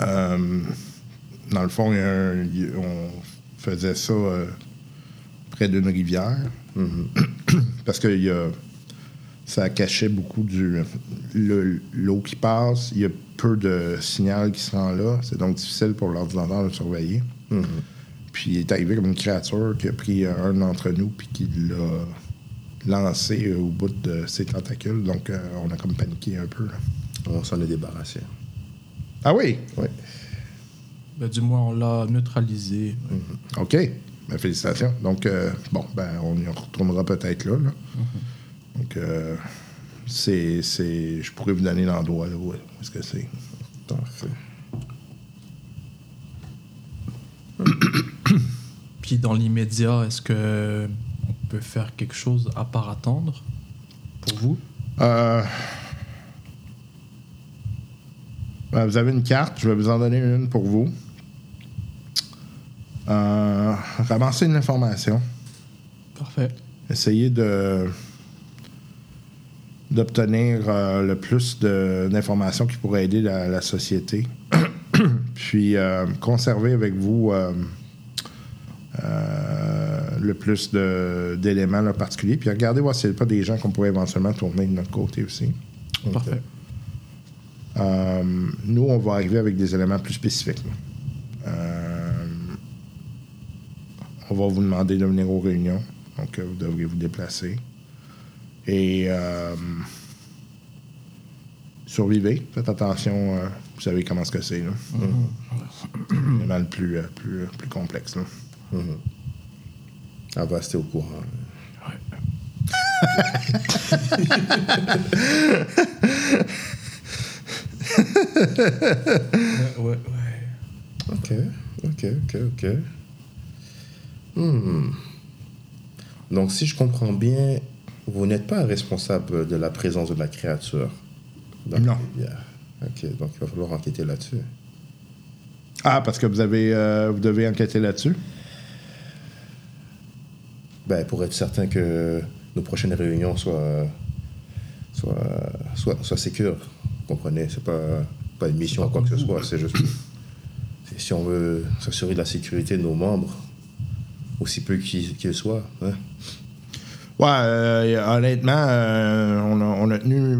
Euh, dans le fond, il y a un- il y a- on faisait ça euh, près d'une rivière. Parce que y a- ça cachait beaucoup du le- l'eau qui passe. Il y a peu de signal qui se rend là. C'est donc difficile pour l'ordinateur de surveiller. Puis il est arrivé comme une créature qui a pris un d'entre nous puis qui l'a lancé euh, au bout de ses tentacules. Donc euh, on a comme paniqué un peu. là. On s'en est débarrassé. Ah oui? Oui. Ben, Du moins, on l'a neutralisé. OK. Ben, félicitations. Donc, euh, bon, ben, on y retournera peut-être là. là. Donc, euh, c'est, c'est, je pourrais vous donner l'endroit là, où est-ce que c'est. Parfait. Puis dans l'immédiat, est-ce que on peut faire quelque chose à part attendre pour vous? Euh, ben, vous avez une carte, je vais vous en donner une pour vous. Euh, ramassez une information. Parfait. Essayez de d'obtenir euh, le plus d'informations qui pourraient aider la, la société. Puis euh, conservez avec vous euh, le plus d'éléments particuliers. Puis regardez voir s'il n'y a pas des gens qu'on pourrait éventuellement tourner de notre côté aussi. Parfait. Nous, on va arriver avec des éléments plus spécifiques. là. Euh, on va vous demander de venir aux réunions. Donc, euh, vous devrez vous déplacer. Et euh, survivez. Faites attention. euh, vous savez comment ce que c'est. là. C'est le plus, euh, plus, plus complexe. là. Rester au courant. Ouais. Ouais, ouais, ouais. Ok, ok, ok, ok. Hmm. Donc, si je comprends bien, vous n'êtes pas responsable de la présence de la créature. dans Non. Ok, donc il va falloir enquêter là-dessus. Ah, parce que vous, avez, euh, vous devez enquêter là-dessus? Ben, pour être certain que nos prochaines réunions soient, soient, soient, soient sécures. Vous comprenez? C'est pas, pas une mission ou quoi que ce soit. C'est juste. si on veut s'assurer de la sécurité de nos membres, aussi peu qu'ils soient. hein. Ouais, euh, honnêtement, euh, on, a, on a tenu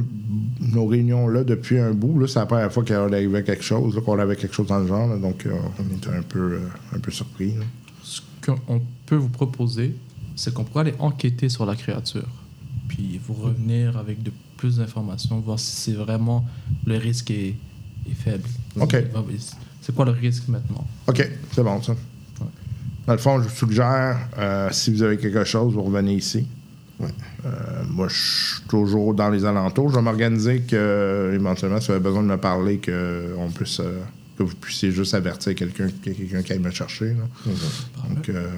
nos réunions là depuis un bout. Là, c'est la première fois qu'il arrivait quelque chose, qu'on avait quelque chose dans le genre. là, donc, euh, on était un peu, euh, un peu surpris. là. Ce qu'on peut vous proposer, c'est qu'on pourrait aller enquêter sur la créature. Puis vous revenir avec de plus d'informations, voir si c'est vraiment le risque est, est faible. OK. C'est quoi le risque maintenant? OK, c'est bon, ça. Dans le fond, je vous suggère, euh, si vous avez quelque chose, vous revenez ici. Ouais. Euh, moi, je suis toujours dans les alentours. Je vais m'organiser que, éventuellement, si vous avez besoin de me parler, que, on puisse, euh, que vous puissiez juste avertir quelqu'un qu'il y a quelqu'un qui aille me chercher. là. Donc, euh,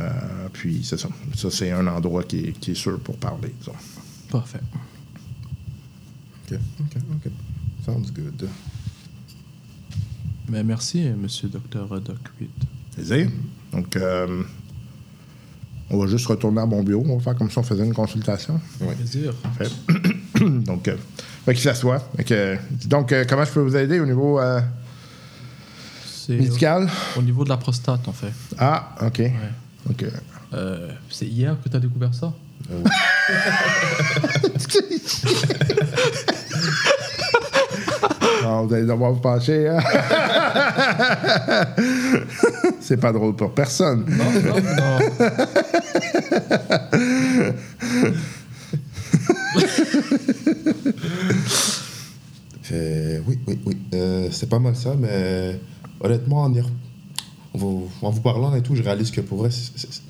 euh, puis, c'est ça. Ça, c'est un endroit qui est, qui est sûr pour parler, disons. Parfait. Ok, ok, ok. Sounds good. Mais merci, monsieur Dr. Doc. Plaisir. Donc, euh, on va juste retourner à mon bureau. On va faire comme si on faisait une consultation. Ouais. Plaisir. Fait. donc, euh, fait qu'il s'assoit. Que, donc, euh, comment je peux vous aider au niveau euh, médical? au, au niveau de la prostate, en fait. Ah, OK. Ouais. OK. Euh, c'est hier que tu as découvert ça? Non, vous allez devoir vous pencher. hein? C'est pas drôle pour personne. Non, non, non. Euh, oui, oui, oui. Euh, c'est pas mal ça, mais honnêtement, en, y re- en vous, en vous parlant et tout, je réalise que pour vrai,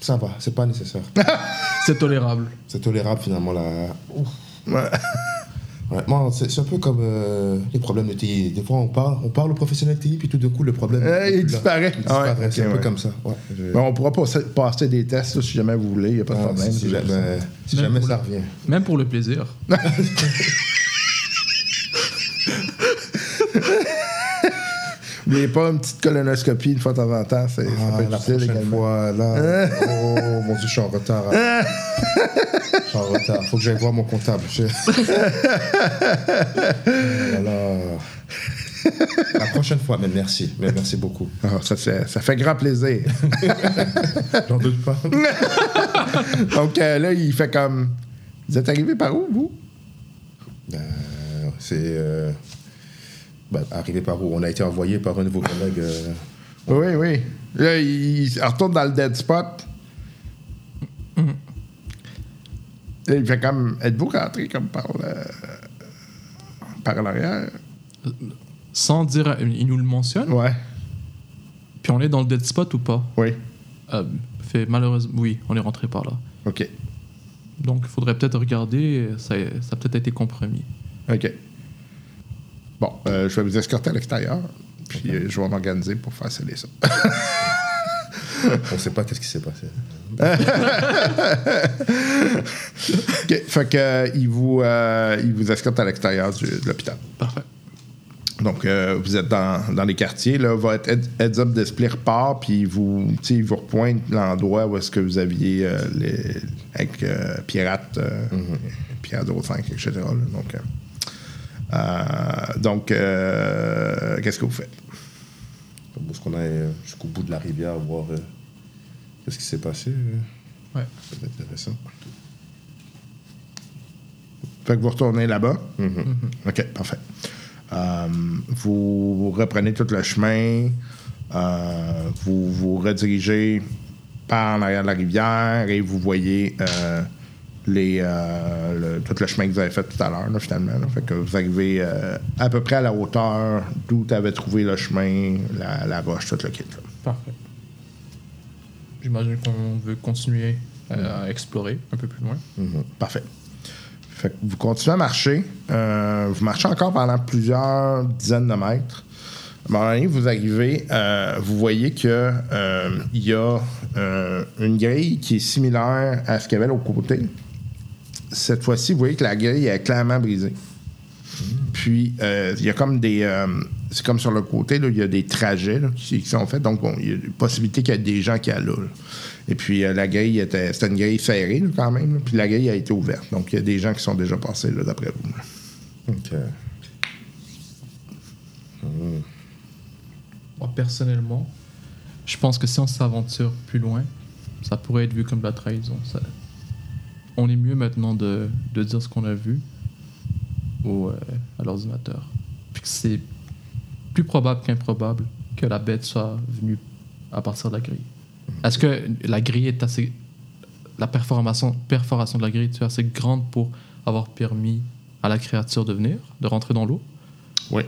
ça va, c'est pas nécessaire. C'est tolérable. c'est tolérable finalement. Là. Ouais. Honnêtement, c'est un peu comme euh, les problèmes de TI. Des fois, on parle, on parle au professionnel de TI, puis tout d'un coup, le problème. Euh, il là. disparaît. Il disparaît. Ah ouais, c'est un peu ouais. comme ça. Ouais, je- Bon, on pourra passer, passer des tests là, si jamais vous voulez. Il n'y a pas de Ah, problème. si, jamais, si ça le- revient. Même pour le plaisir. ça. N'oubliez pas une petite colonoscopie une fois de temps en temps. c'est- ça Ah, peut être la utile prochaine également. fois, là. oh mon dieu, je suis en retard. hein. je suis en retard. Faut que j'aille voir mon comptable. Je- Oh. La prochaine fois, mais merci. Mais merci beaucoup. Ah, ça, fait, ça fait grand plaisir. J'en doute pas. Donc euh, là, il fait comme. Vous êtes arrivé par où, vous? Euh, c'est. euh, ben, arrivé par où? On a été envoyé par un de vos collègues. euh, Oui, oui. Là, il, il retourne dans le dead spot. Là, il fait comme. Êtes-vous rentré comme par le. par l'arrière? Sans dire, il nous le mentionne? Ouais. Puis on est dans le dead spot ou pas? Oui. Euh, fait malheureusement, oui, on est rentré par là. OK. Donc il faudrait peut-être regarder. Ça, ça a peut-être été compromis. OK. Bon, euh, je vais vous escorter à l'extérieur. Puis euh, je vais m'organiser pour faire sceller ça. on sait pas qu'est-ce qui s'est passé. OK. Fait que, euh, il, vous, euh, il vous escorte à l'extérieur de l'hôpital. Parfait. Donc, euh, vous êtes dans, dans les quartiers. Là, votre head- heads-up display repart, puis vous, il vous repointe l'endroit où est-ce que vous aviez euh, les, avec euh, Pirate, euh, Pierre 05, etc. là. Donc, donc qu'est-ce que vous faites? Est-ce qu'on aille jusqu'au bout de la rivière voir qu'est-ce qui s'est passé euh, Ouais. Ça peut être intéressant. Fait que vous retournez là-bas? OK, parfait. Euh, vous reprenez tout le chemin. euh, vous vous redirigez par en arrière de la rivière et vous voyez euh, les, euh, le- tout le chemin que vous avez fait tout à l'heure, finalement. là. Fait que vous arrivez euh, à peu près à la hauteur d'où tu avais trouvé le chemin, la, la roche, tout le kit. là. Parfait. J'imagine qu'on veut continuer euh, à explorer un peu plus loin. Parfait. Fait que vous continuez à marcher. Euh, vous marchez encore pendant plusieurs dizaines de mètres. À un moment donné, vous arrivez, euh, vous voyez que il y a une grille qui est similaire à ce qu'il y avait l'autre côté. Cette fois-ci, vous voyez que la grille est clairement brisée. Puis, euh, il y a comme des. C'est comme sur le côté, là, il y a des trajets là, qui, qui sont faits. Donc, bon, il y a une possibilité qu'il y ait des gens qui aillent là. Et puis, euh, la grille était. C'était une grille ferrée, là, quand même. là. Puis, la grille a été ouverte. Donc, il y a des gens qui sont déjà passés, là, d'après vous. là. Ok. Moi, personnellement, je pense que si on s'aventure plus loin, ça pourrait être vu comme de la trahison. Ça- On est mieux maintenant de, de dire ce qu'on a vu au, euh, à l'ordinateur. Puis que c'est plus probable qu'improbable que la bête soit venue à partir de la grille. Est-ce que la grille est assez. La perforation, perforation de la grille est assez grande pour avoir permis à la créature de venir, de rentrer dans l'eau? Oui.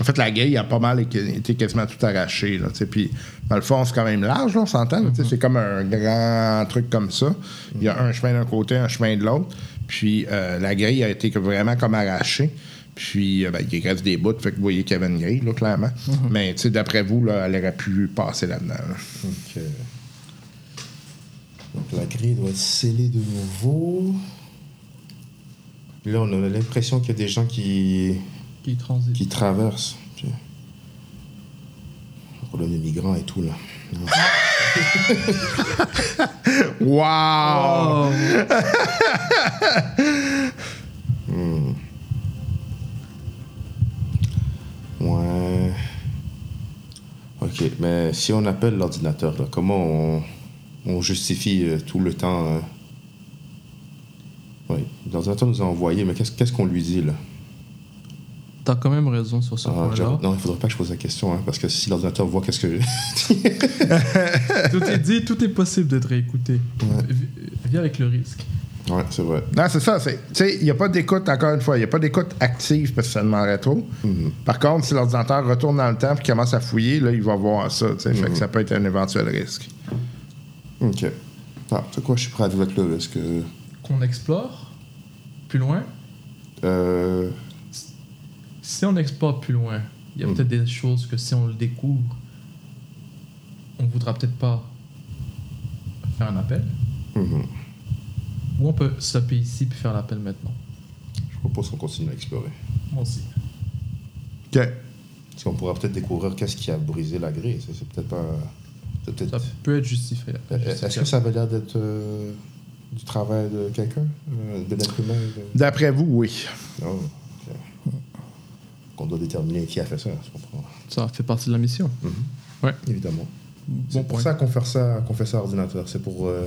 En fait, la grille a pas mal été quasiment tout arraché. Là, puis, dans le fond, c'est quand même large, là, on s'entend. sais, C'est comme un grand truc comme ça. Il y a un chemin d'un côté, un chemin de l'autre. Puis, euh, la grille a été vraiment comme arrachée. Puis, euh, ben, il reste des bouts, fait que vous voyez qu'il y avait une grille, là, clairement. Mais, tu sais, d'après vous, là, elle aurait pu passer là-dedans. là. Ok. Donc la grille doit être scellée de nouveau. Là, on a l'impression qu'il y a des gens qui, qui transitent. qui traversent. Puis- Problème des migrants et tout, là. Wow! Ouais. Ok, mais si on appelle l'ordinateur, comment on, on justifie euh, tout le temps euh, Oui, l'ordinateur nous a envoyé, mais qu'est-ce qu'est-ce qu'on lui dit, là? T'as quand même raison sur ce Ah, point-là. Non, il faudrait pas que je pose la question, hein, parce que si l'ordinateur voit qu'est-ce que... Tout est dit, tout est possible d'être réécouté. Vi- Viens avec le risque. Ouais, c'est vrai. Non, c'est ça. c'est- Tu sais, il n'y a pas d'écoute, encore une fois, il n'y a pas d'écoute active parce que ça demanderait trop. Par contre, si l'ordinateur retourne dans le temps et commence à fouiller, là, il va voir ça. tu sais, Fait que ça peut être un éventuel risque. Ok. Ah, c'est quoi, je suis prêt à avec le risque. euh, Qu'on explore plus loin? Euh, Si on explore plus loin, il y a peut-être des choses que si on le découvre, on voudra peut-être pas faire un appel. Mhm. Ou on peut stopper ici puis faire l'appel maintenant? Je propose qu'on continue à explorer. Moi aussi. OK. Parce qu'on pourra peut-être découvrir qu'est-ce qui a brisé la grille. Ça, C'est peut-être pas... c'est peut-être- Ça peut être justifié. Euh, Est-ce que ça avait l'air d'être euh, du travail de quelqu'un? Euh, De l'être humain de- D'après vous, oui. Oh, ok. Qu'on doit déterminer qui a fait ça, je comprends. Ça fait partie de la mission. Évidemment. Bon C'est pour ça qu'on fait ça, qu'on fait ça à ordinateur. C'est pour. euh,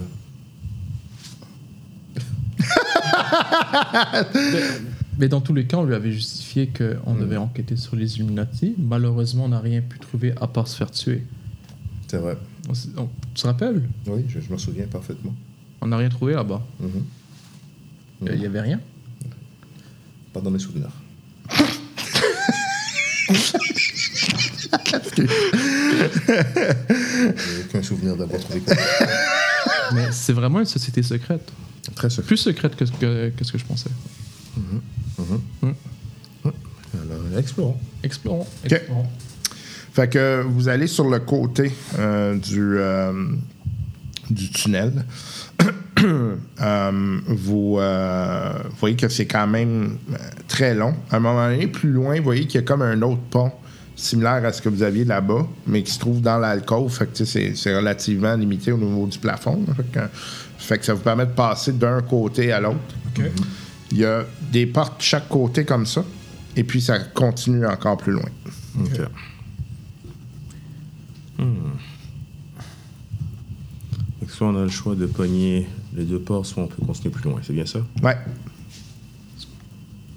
Mais dans tous les cas, on lui avait justifié qu'on devait enquêter sur les Illuminati. Malheureusement, on n'a rien pu trouver à part se faire tuer. C'est vrai. On s- on- tu te rappelles? Oui, je, je m'en souviens parfaitement. On n'a rien trouvé là-bas. Mhm. Il n'y avait rien? Pas dans mes souvenirs. J'ai aucun souvenir d'avoir trouvé quoi. Mais c'est vraiment une société secrète. Très. Plus secrète que ce que, que, ce que je pensais. Alors, explorons. Explorons. explorons. Fait que vous allez sur le côté euh, du, euh, du tunnel. Euh, vous, voyez que c'est quand même très long. À un moment donné, plus loin, vous voyez qu'il y a comme un autre pont similaire à ce que vous aviez là-bas, mais qui se trouve dans l'alcôve. Fait que c'est relativement limité au niveau du plafond. là. Fait que, fait que ça vous permet de passer d'un côté à l'autre. Il y a des portes de chaque côté comme ça. Et puis ça continue encore plus loin. Hmm. Donc, soit on a le choix de pogner les deux ports, soit on peut continuer plus loin? C'est bien ça? Ouais.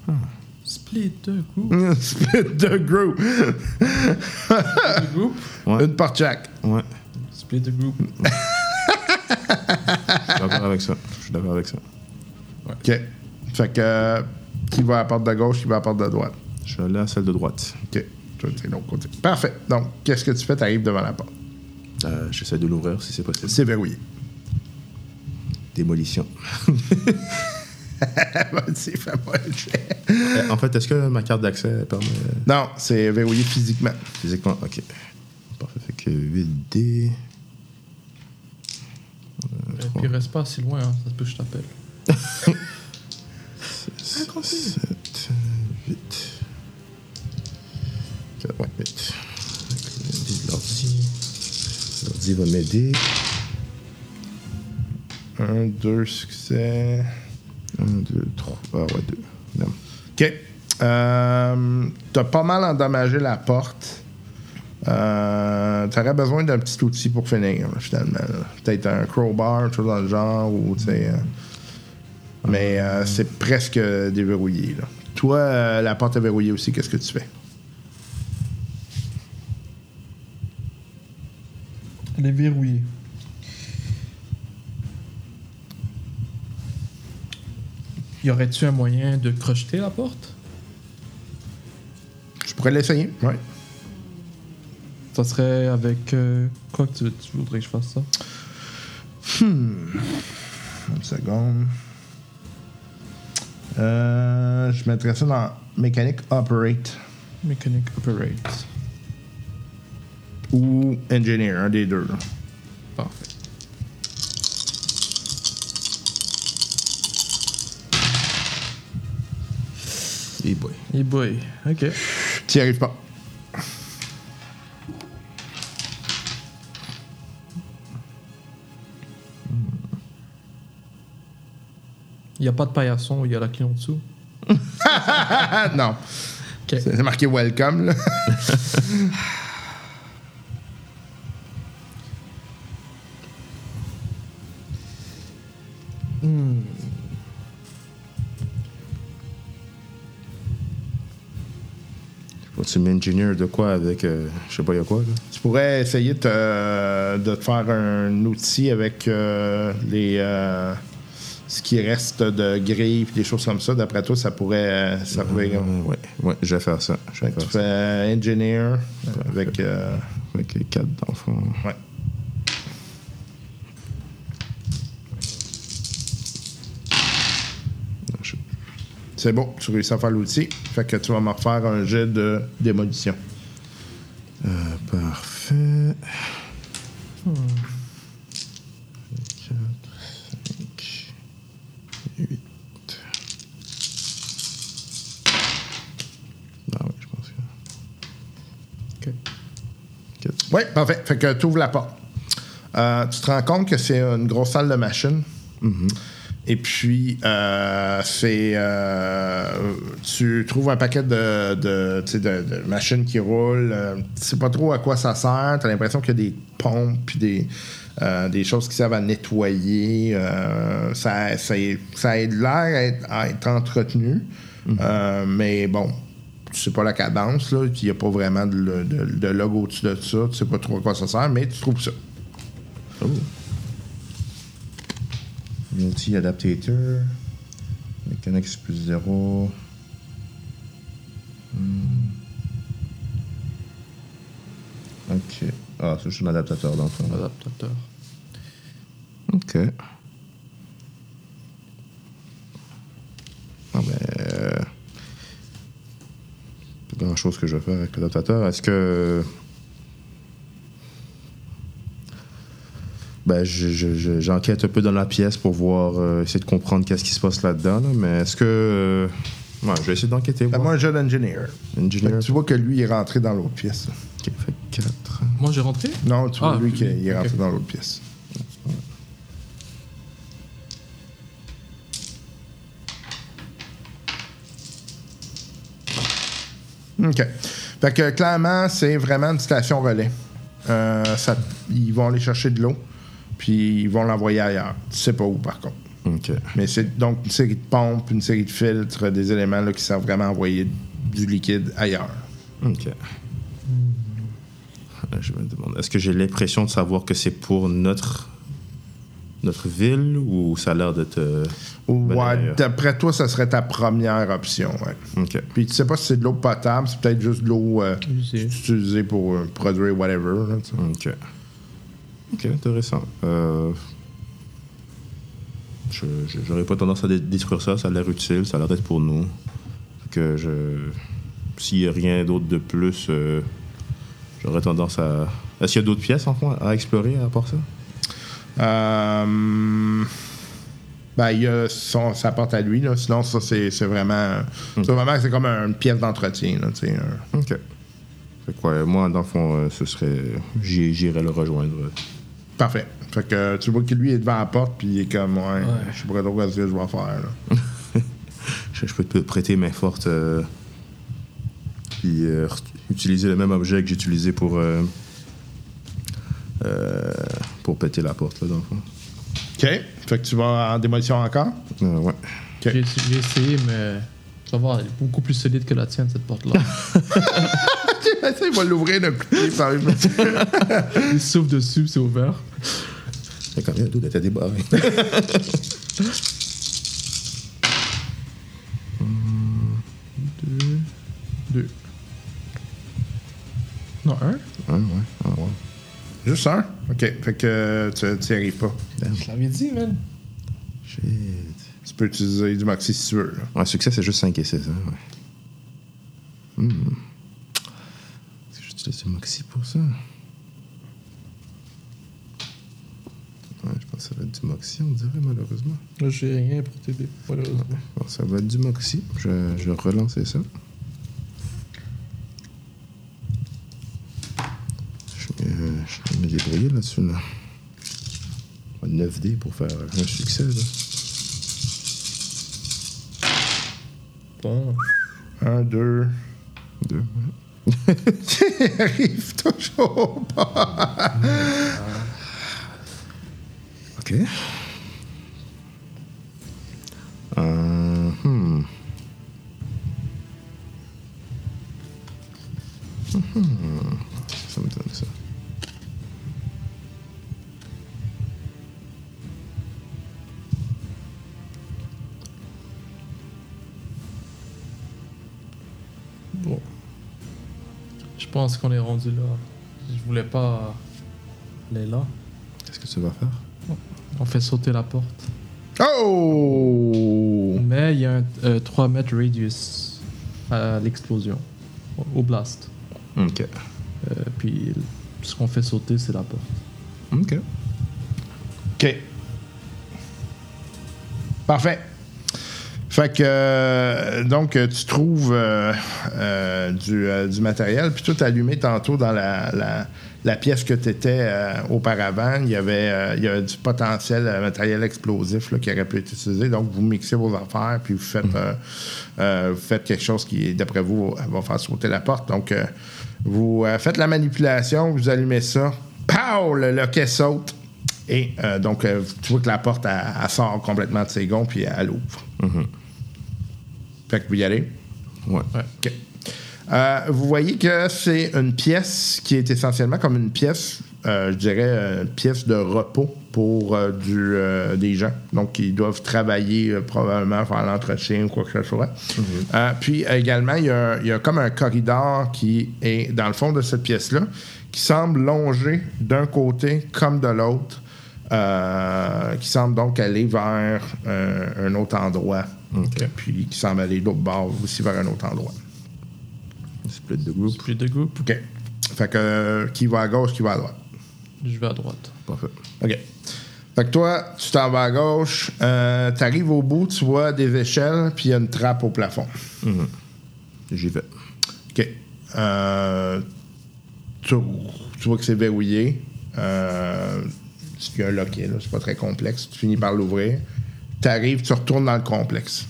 Split the group. Split the group. the group. Ouais. Une porte chaque. Ouais. Split the group. Je suis d'accord avec ça. Je suis d'accord avec ça. OK. Fait que euh, qui va à la porte de gauche, qui va à la porte de droite? Je suis allé à celle de droite. OK. Toi, c'est l'autre côté. Parfait. Donc, qu'est-ce que tu fais? Tu arrives devant la porte. Euh, J'essaie de l'ouvrir si c'est possible. C'est verrouillé. Démolition. Euh, en fait, est-ce que ma carte d'accès permet Non, c'est verrouillé physiquement. physiquement Ok. Parfait. Fait que 8D. Et puis reste pas si loin, hein. ça se peut que je t'appelle. 7, 8. Ouais, 8. L'ordi. L'ordi va m'aider. Un, deux succès. 1, 2, 3. Ah ouais, 2. Non. OK. Euh, T'as pas mal endommagé la porte. Euh, T'aurais besoin d'un petit outil pour finir, finalement. Peut-être un crowbar, quelque chose dans le genre, ou tu sais. euh, mais euh, c'est presque déverrouillé. Là. Toi, euh, la porte est verrouillée aussi, qu'est-ce que tu fais? Elle est verrouillée. Y aurait-tu un moyen de crocheter la porte? Je pourrais l'essayer, ouais. Ça serait avec. euh, quoi que tu, tu voudrais que je fasse ça? Une seconde. Euh, je mettrais ça dans mécanique operate Mechanic Operate. ou engineer, un des deux. là. Parfait. Et boy. Et boy. Ok. Tu n'y arrives pas. Il n'y a pas de paillasson il y a la clé en dessous. Non. C'est marqué welcome, là. Faut-tu m'engineer de quoi avec. euh, je sais pas, il y a quoi, là? Tu pourrais essayer de te, de te faire un outil avec euh, les euh, ce qui reste de grilles et des choses comme ça. D'après toi, ça pourrait euh, servir. Euh, Ouais, ouais, je vais faire ça. Je vais tu ça. fais engineer avec. euh, Avec les 4 d'enfants. ouais. C'est bon, tu réussis à faire l'outil. Fait que tu vas me refaire un jet de démolition. Euh, parfait. 4, 5, 8. Ah ouais, je pense que. Ok. 4. Oui, parfait. Fait que tu ouvres la porte. Euh, tu te rends compte que c'est une grosse salle de machine. Et puis, euh, c'est. euh, tu trouves un paquet de, de, tu sais, de- de machines qui roulent. Tu sais pas trop à quoi ça sert. Tu as l'impression qu'il y a des pompes puis des, des choses qui servent à nettoyer. Ça, ça, ça a l'air à être, à être entretenu. Euh, mais bon, tu sais pas la cadence, là, puis il n'y a pas vraiment de, de, de log au-dessus de ça, tu sais pas trop à quoi ça sert, mais tu trouves ça. Multi adaptator. Mechanics plus 0. Ok. Ah, c'est juste un adaptateur dans le fond. Adaptateur. Ok. Ah ben. Euh, Pas grand chose que je vais faire avec l'adaptateur. Est-ce que. Ben, je- je- je- j'enquête un peu dans la pièce pour voir, euh, essayer de comprendre qu'est-ce qui se passe là-dedans. là, mais est-ce que. euh, Ouais, je vais essayer d'enquêter. voir. Fais-moi un jeu d'engineer. Fait Engineer. que tu vois que lui, il est rentré dans l'autre pièce. Ok, fait 4. Moi, j'ai rentré? Non, tu vois Ah, lui lui, qui est, il est rentré dans l'autre pièce. OK. Fait que clairement, c'est vraiment une station relais. Euh, ça- ils vont aller chercher de l'eau, puis ils vont l'envoyer ailleurs. Tu sais pas où, par contre. Ok. Mais c'est donc une série de pompes, une série de filtres, des éléments là, qui servent vraiment à envoyer du liquide ailleurs. Ok. Euh, Je me demande, est-ce que j'ai l'impression de savoir que c'est pour notre notre ville ou ça a l'air d'être. euh, ben, Ouais, d'après toi, ça serait ta première option. Ouais. Ok. Puis tu sais pas si c'est de l'eau potable, c'est peut-être juste de l'eau euh, utilisée pour euh, produire whatever. là. Ok. Ok, intéressant. Euh, J'aurais pas tendance à dé- détruire ça, ça a l'air utile, ça a l'air d'être pour nous. Que je. S'il y a rien d'autre de plus, euh, j'aurais tendance à. Est-ce qu'il y a d'autres pièces en fond à explorer à part ça? Euh, ben, il y a son, sa porte à lui, là. Sinon, ça, c'est c'est vraiment. C'est vraiment c'est comme une pièce d'entretien, un- Ok. Fait que ouais, moi, dans le fond, euh, ce serait. J'irais le rejoindre. Parfait. Fait que tu vois que lui est devant la porte, puis il est comme, ouais, je sais pas trop ce que je vais faire, là. Je, je peux te prêter main forte. euh, puis euh, utiliser le même objet que j'ai utilisé pour. euh, euh, pour péter la porte, là, dans le fond. OK. Fait que tu vas en démolition encore? Euh, ouais. Ok. J'ai j'ai essayé, mais tu vas voir, elle est beaucoup plus solide que la tienne, cette porte-là. ça, il va l'ouvrir d'un coup de pied par Il souffle dessus, c'est ouvert. Fait quand même, tout était débarré. Deux. Deux. Non, un? ouais, ouais. Ah, ouais. Juste un? OK. Fait que tu n'y arrives pas. Je l'avais dit, man. Shit. Tu peux utiliser du maxi si tu veux, là. Ouais, succès, c'est juste 5 et 6. Hein, ouais. Hmm. Est-ce que j'utilise du Moxie pour ça? Ouais, je pense que ça va être du Moxie, on dirait, malheureusement. Là, j'ai rien pour t'aider, malheureusement. Bon, ça va être du Moxie. Je, je vais relancer ça. Je vais, euh, je vais me débrouiller là-dessus. Là. 9D pour faire un succès. Là. Bon. Un, deux. Deux. Il arrive toujours pas. OK. Euh, hmm. Mhm. Ça me donne ça. Pense qu'on est rendu là. Je voulais pas aller là. Qu'est-ce que tu vas faire? On fait sauter la porte. Oh! Mais il y a un euh, 3 mètres radius à l'explosion, au- au blast. OK. Euh, puis ce qu'on fait sauter, c'est la porte. OK. OK. Parfait. Fait que, euh, donc, euh, tu trouves euh, euh, du, du matériel, puis tout allumé tantôt dans la, la, la pièce que tu étais auparavant. Il y, avait, il y avait du potentiel matériel explosif là, qui aurait pu être utilisé. Donc, vous mixez vos affaires, puis vous faites, euh, euh, vous faites quelque chose qui, d'après vous, va faire sauter la porte. Donc, vous faites la manipulation, vous allumez ça. Pow! Le loquet saute. Et donc, tu vois que la porte, elle, elle sort complètement de ses gonds, puis elle ouvre. Fait que vous y allez? Ouais. Euh, vous voyez que c'est une pièce qui est essentiellement comme une pièce, euh, je dirais, euh, une pièce de repos pour euh, du, euh, des gens. Donc, ils doivent travailler euh, probablement, faire l'entretien ou quoi que ce soit. Euh, puis également, il y, a, il y a comme un corridor qui est dans le fond de cette pièce-là, qui semble longer d'un côté comme de l'autre, euh, qui semble donc aller vers euh, un autre endroit. Puis qui semble aller d'autre bord aussi vers un autre endroit. Split de groupe. Split de groupe, OK. Fait que euh, qui va à gauche, qui va à droite? je vais à droite. Parfait. OK. Fait que toi, tu t'en vas à gauche, euh, tu arrives au bout, tu vois des échelles, puis il y a une trappe au plafond. J'y vais. OK. Euh, tu, tu vois que c'est verrouillé. Euh, a un loquet, là, c'est pas très complexe. Tu finis par l'ouvrir. Tu arrives, tu retournes dans le complexe.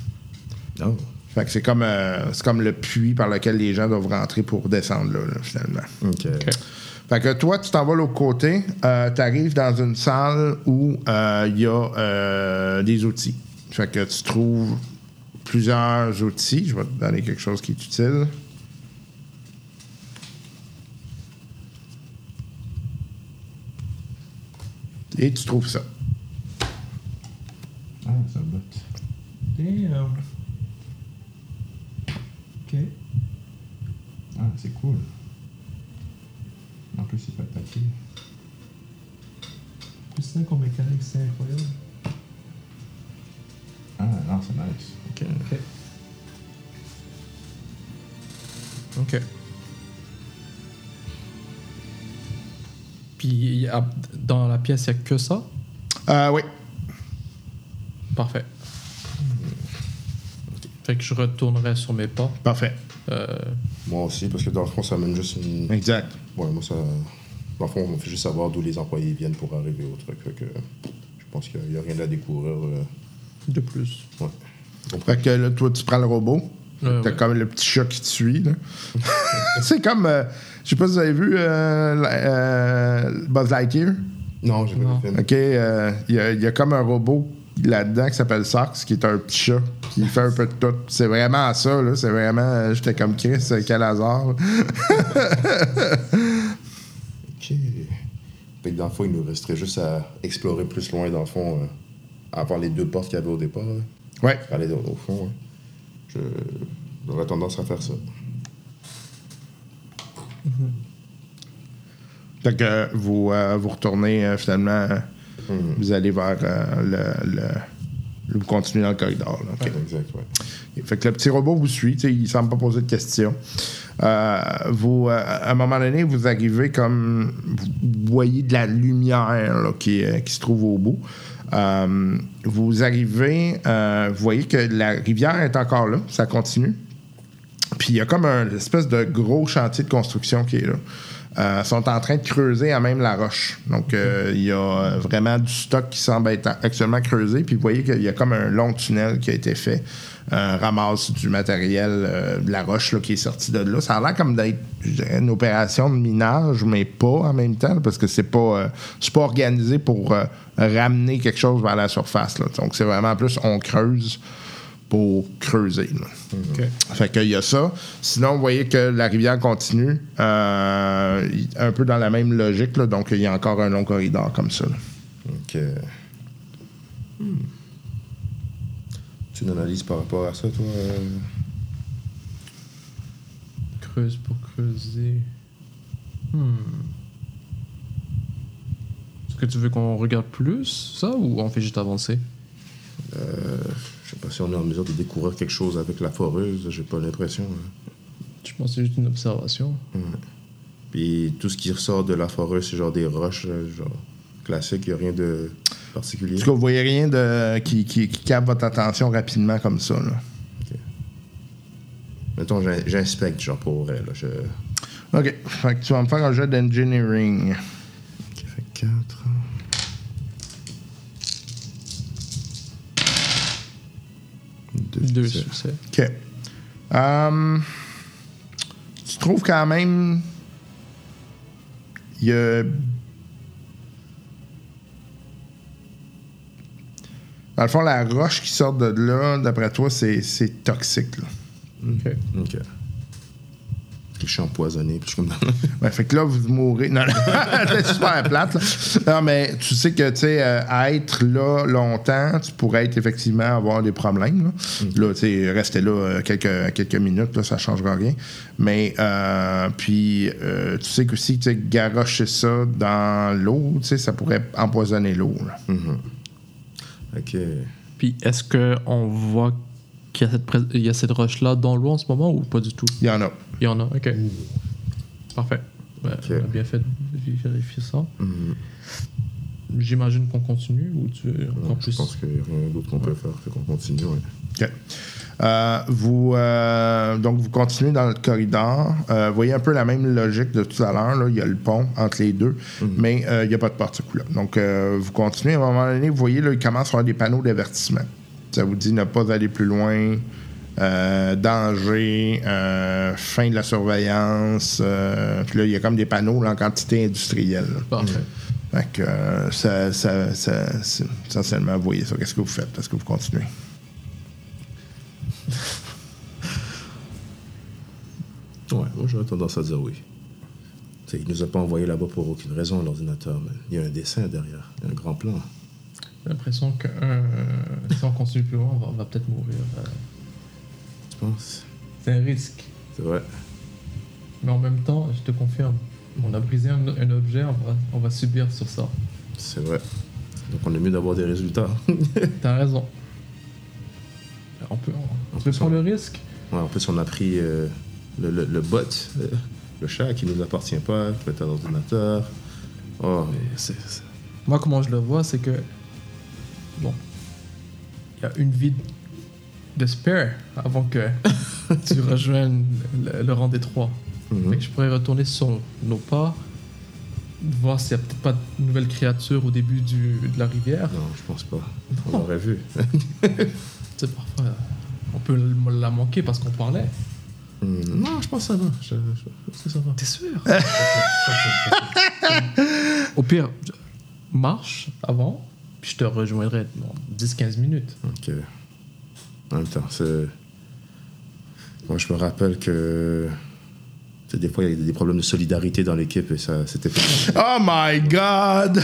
Oh. Fait que c'est comme, euh, c'est comme le puits par lequel les gens doivent rentrer pour descendre là, là, finalement. OK. Fait que toi, tu t'en vas de l'autre côté, tu arrives dans une salle où euh, il y a euh, des outils. Fait que tu trouves plusieurs outils. Je vais te donner quelque chose qui est utile. Et tu trouves ça. Ah, ça botte. Damn. OK. Ah, c'est cool. En plus, il peut attaquer. Plus 5 en mécanique, c'est incroyable. Ah, non, c'est nice. Ok. Ok. Ok. Puis dans la pièce, il n'y a que ça? Euh, oui. Parfait. Fait que je retournerai sur mes pas. Parfait. Euh, Moi aussi, parce que dans le fond, ça amène juste une. Exact. Ouais, moi, ça. Dans le fond, on fait juste savoir d'où les employés viennent pour arriver au truc. Fait que je pense qu'il n'y a rien à découvrir. euh, de plus. Ouais. Fait que là, toi, tu prends le robot. T'as ouais. comme le petit chat qui te suit. là. c'est comme. euh, je sais pas si vous avez vu euh, euh, Buzz Lightyear. Non, j'ai pas vu le film. OK, euh, il y, a- il y a comme un robot là-dedans qui s'appelle Sox, qui est un petit chat, qui fait un peu de tout. C'est vraiment ça, là. C'est vraiment... euh, J'étais comme Chris, euh, quel hasard. Ok. Fait que dans le fond, il nous resterait juste à explorer plus loin, dans le fond, euh, à les deux portes qu'il y avait au départ. Ouais. Aller au, au fond, ouais. Je- J'aurais tendance à faire ça. Fait que euh, vous, euh, vous retournez, euh, finalement, euh, vous allez vers euh, le, le- Vous continuez dans le corridor. là. Exact, ouais. Fait que le petit robot vous suit, il semble pas poser de questions. Euh, vous, euh, à un moment donné, vous arrivez comme. Vous voyez de la lumière là, qui, euh, qui se trouve au bout. Vous arrivez, vous voyez que la rivière est encore là, ça continue. Puis il y a comme un espèce de gros chantier de construction qui est là. Euh, sont en train de creuser à même la roche. Donc, euh, il y a vraiment du stock qui semble être actuellement creusé. Puis vous voyez qu'il y a comme un long tunnel qui a été fait. Euh, ramasse du matériel euh, de la roche là, qui est sorti de là. Ça a l'air comme d'être une opération de minage, mais pas en même temps, parce que c'est pas, pas organisé pour ramener quelque chose vers la surface. Donc, c'est vraiment plus on creuse pour creuser. là. Ok. Fait qu'il y a ça. Sinon, vous voyez que la rivière continue euh, un peu dans la même logique. là. donc, il y a encore un long corridor comme ça. là. Euh, hmm. Tu une analyse par rapport à ça, toi euh? Creuse pour creuser. Hmm. Est-ce que tu veux qu'on regarde plus ça ou on fait juste avancer? Euh, Je sais pas si on est en mesure de découvrir quelque chose avec la foreuse, j'ai pas l'impression. hein. Je pense que c'est juste une observation. Puis tout ce qui ressort de la foreuse, c'est genre des roches, genre classiques, y a rien de particulier. En tout cas, vous voyez rien de, qui, qui, qui capte votre attention rapidement comme ça. Là. Mettons, j'in- j'inspecte, genre pour vrai. Là, je... OK. Fait que tu vas me faire un jeu d'engineering. Ok, fait 4. Deux succès. OK. Hum, tu trouves quand même. Il y a. Dans le fond, la roche qui sort de là, d'après toi, c'est c'est toxique. Là. Ok. Ok. Je suis empoisonné, puis je suis comme. Ben, fait que là, vous mourrez. Non, non, c'est super plate. Là. Non, mais tu sais que, tu sais, euh, à être là longtemps, tu pourrais être effectivement avoir des problèmes. Là, Là, tu sais, rester là euh, quelques, quelques minutes, là, ça ne changera rien. Mais, euh, puis, euh, tu sais que si tu sais, garocher ça dans l'eau, tu sais, ça pourrait empoisonner l'eau. là. Ok. Puis est-ce qu'on voit qu'il y a cette, pré- il y a cette roche-là dans l'eau en ce moment ou pas du tout? Il y en a. Il y en a, ok. Parfait. Ouais, On a bien fait de vérifier ça. J'imagine qu'on continue ou tu veux encore Je plus pense qu'il n'y a rien d'autre qu'on peut faire, fait qu'on continue, ouais. OK. Euh, vous, euh, donc, vous continuez dans le corridor. Euh, vous voyez un peu la même logique de tout à l'heure. là. Il y a le pont entre les deux, mais euh, il n'y a pas de coup-là. Donc, euh, vous continuez. À un moment donné, vous voyez, là, il commence à avoir des panneaux d'avertissement. Ça vous dit ne pas aller plus loin, euh, danger, euh, fin de la surveillance. euh, puis là, il y a comme des panneaux là, en quantité industrielle. Parfait. Fait que euh, ça, ça, ça- c'est- essentiellement, vous voyez ça. Qu'est-ce que vous faites? Est-ce que vous continuez? Ouais, moi j'aurais tendance à dire oui. T'sais, il nous a pas envoyé là-bas pour aucune raison, l'ordinateur, mais il y a un dessin derrière, il y a un grand plan. J'ai l'impression que euh, si on continue plus loin, on va, on va peut-être mourir. C'est un risque. C'est vrai. Mais en même temps, je te confirme, on a brisé un, un objet, on va, on va subir sur ça. C'est vrai. Donc on est mieux d'avoir des résultats. T'as raison. On peut, on peut prendre le risque. Ouais, en plus, on a pris euh, le, le, le bot, euh, le chat qui nous appartient pas, qui peut être un ordinateur. Oh, c'est- Moi, comment je le vois, c'est que. Bon. Il y a une vie de spare avant que tu rejoignes le, le rang des trois. mhm. Fait que je pourrais retourner sur nos pas, voir s'il n'y a peut-être pas de nouvelles créatures au début du, de la rivière. Non, je pense pas. On aurait vu. Tu sais, parfois, on peut la manquer parce qu'on parlait. Hmm, non, je pense que ça va. Je, je- je pense que ça va. T'es sûr? Au pire, marche avant, puis je te rejoindrai dans 10-15 minutes. Ok. En même temps, c'est. Moi, je me rappelle que. Des fois, il y a des problèmes de solidarité dans l'équipe et ça, c'était. Oh my God!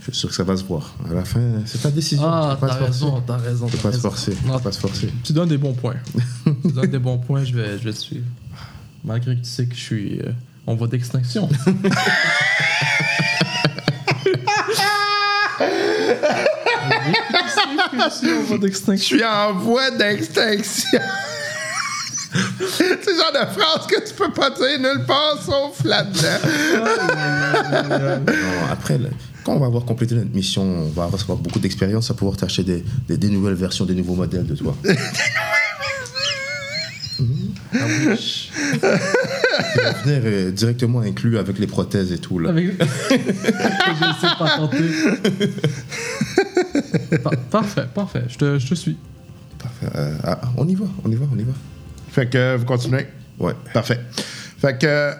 Je suis sûr que ça va se voir. À la fin, c'est ta décision. Ah, tu peux pas t'as raison, t'as raison. T'as pas se forcer. Pas se forcer. Tu donnes des bons points. tu donnes des bons points, je vais, je vais te suivre. Malgré que tu sais que je suis euh, en voie d'extinction. Je suis en voie Je d'extinction. suis en voie d'extinction. C'est le genre de phrase que tu peux pas dire nulle part sauf là-dedans. Après, là, quand on va avoir complété notre mission, on va avoir beaucoup d'expérience à pouvoir t'acheter des, des, des nouvelles versions, des nouveaux modèles de toi. Ah oui. Venir euh, directement inclus avec les prothèses et tout. Là. Avec... Essayé de pas tenter. Par- parfait, parfait. Je te, je te suis. Parfait. Euh, ah, on y va, on y va, on y va. Fait que vous continuez? Ouais. Parfait. Fait que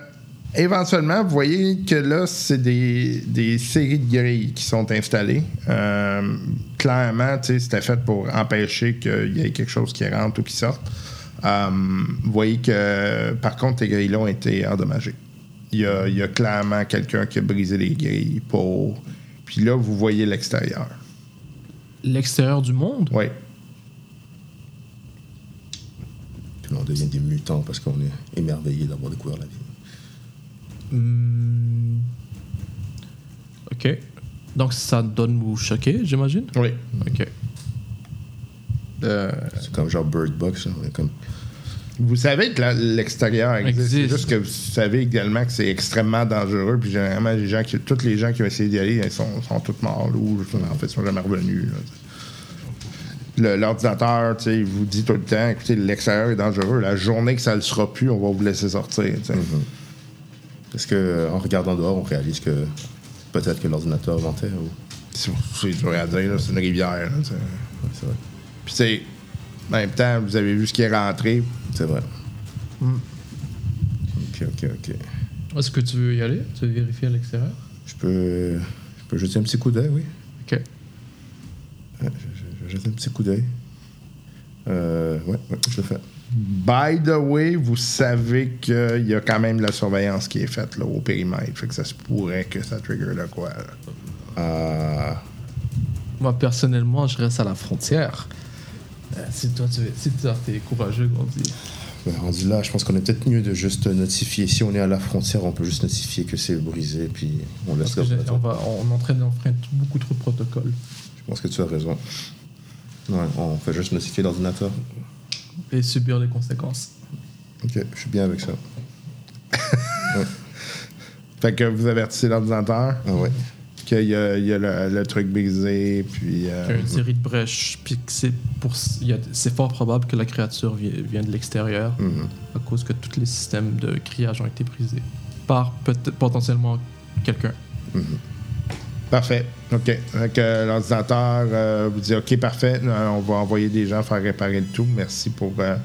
éventuellement, vous voyez que là, c'est des, des séries de grilles qui sont installées. Euh, clairement, tu sais, c'était fait pour empêcher qu'il y ait quelque chose qui rentre ou qui sorte. Euh, vous voyez que, par contre, les grilles-là ont été endommagées. Il y a, il y a clairement quelqu'un qui a brisé les grilles pour. Puis là, vous voyez l'extérieur. L'extérieur du monde? Oui. Puis là, on devient des mutants parce qu'on est émerveillés d'avoir découvert la vie. Hmm. Ok. Donc ça donne vous choquer, j'imagine? Oui. Ok. Euh, C'est comme genre Bird Box. là. On est comme... Vous savez que l'extérieur existe. C'est Existe. juste que vous savez également que c'est extrêmement dangereux. Puis généralement, les gens qui, tous les gens qui ont essayé d'y aller ils sont, sont tous morts. ou en fait, ils sont jamais revenus. L'ordinateur, tu sais, il vous dit tout le temps, écoutez, l'extérieur est dangereux. La journée que ça ne le sera plus, on va vous laisser sortir. Parce que en regardant dehors, on réalise que peut-être que l'ordinateur mentait. Ou... C'est dur à dire, là, c'est une rivière. là, tu sais. Ouais, vrai. Puis. En même temps, vous avez vu ce qui est rentré. C'est vrai. Ok, ok, ok. Est-ce que tu veux y aller? Tu veux vérifier à l'extérieur? Je peux, je peux jeter un petit coup d'œil, oui. Ok. Ouais, je, je- je jette un petit coup d'œil. Euh, ouais, ouais, je le fais. By the way, vous savez qu'il y a quand même la surveillance qui est faite là, au périmètre. Fait que ça se pourrait que ça trigger de quoi. là. Moi, personnellement, je reste à la frontière. Euh, si toi, tu si toi, t'es courageux, on dit. ben, rendu là, je pense qu'on est peut-être mieux de juste notifier. Si on est à la frontière, on peut juste notifier que c'est brisé, puis on laisse Parce on, va, on entraîne enfreint beaucoup trop de protocoles. Je pense que tu as raison. Ouais, on fait juste notifier l'ordinateur. Et subir les conséquences. Ok, je suis bien avec ça. Fait que vous avertissez l'ordinateur Ah ouais. Qu'il y a, il y a le, le truc brisé, puis. euh, Il y a une série de brèches, puis c'est pour, il y a- c'est fort probable que la créature vient, vient de l'extérieur Mhm. à cause que tous les systèmes de criage ont été brisés par potentiellement quelqu'un. Parfait. OK. Que l'ordinateur euh, vous dit OK, parfait. On va envoyer des gens faire réparer le tout. Merci pour, euh,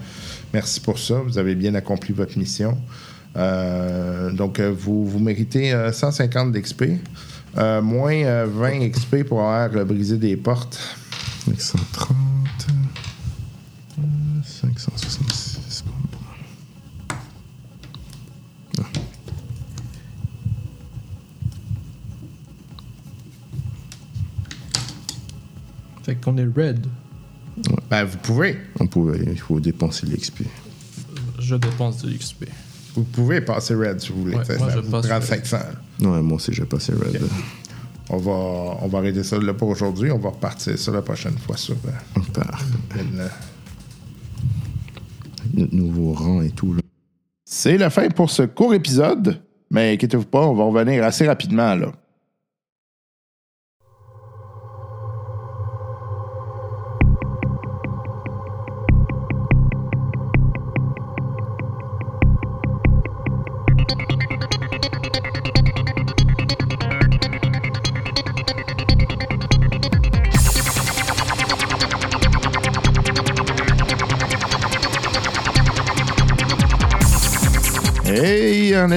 merci pour ça. Vous avez bien accompli votre mission. Donc, vous, vous méritez euh, 150 d'XP. Euh, moins euh, 20 XP pour avoir euh, brisé des portes. 530. euh, 566. bon, bon. Fait qu'on est red. Ben, vous pouvez. On pouvait, il faut dépenser l'XP. Je dépense de l'XP. Vous pouvez passer Red si vous voulez. Ouais, Ça- moi, ça je vous passe prend Red. 500. là. Ouais, moi aussi, je vais passer Red. On va, on va arrêter ça là pour aujourd'hui. On va repartir ça la prochaine fois sur euh, Parfait. une, euh, Notre nouveau rang et tout. Là. C'est la fin pour ce court épisode, mais inquiétez-vous pas, on va revenir assez rapidement là.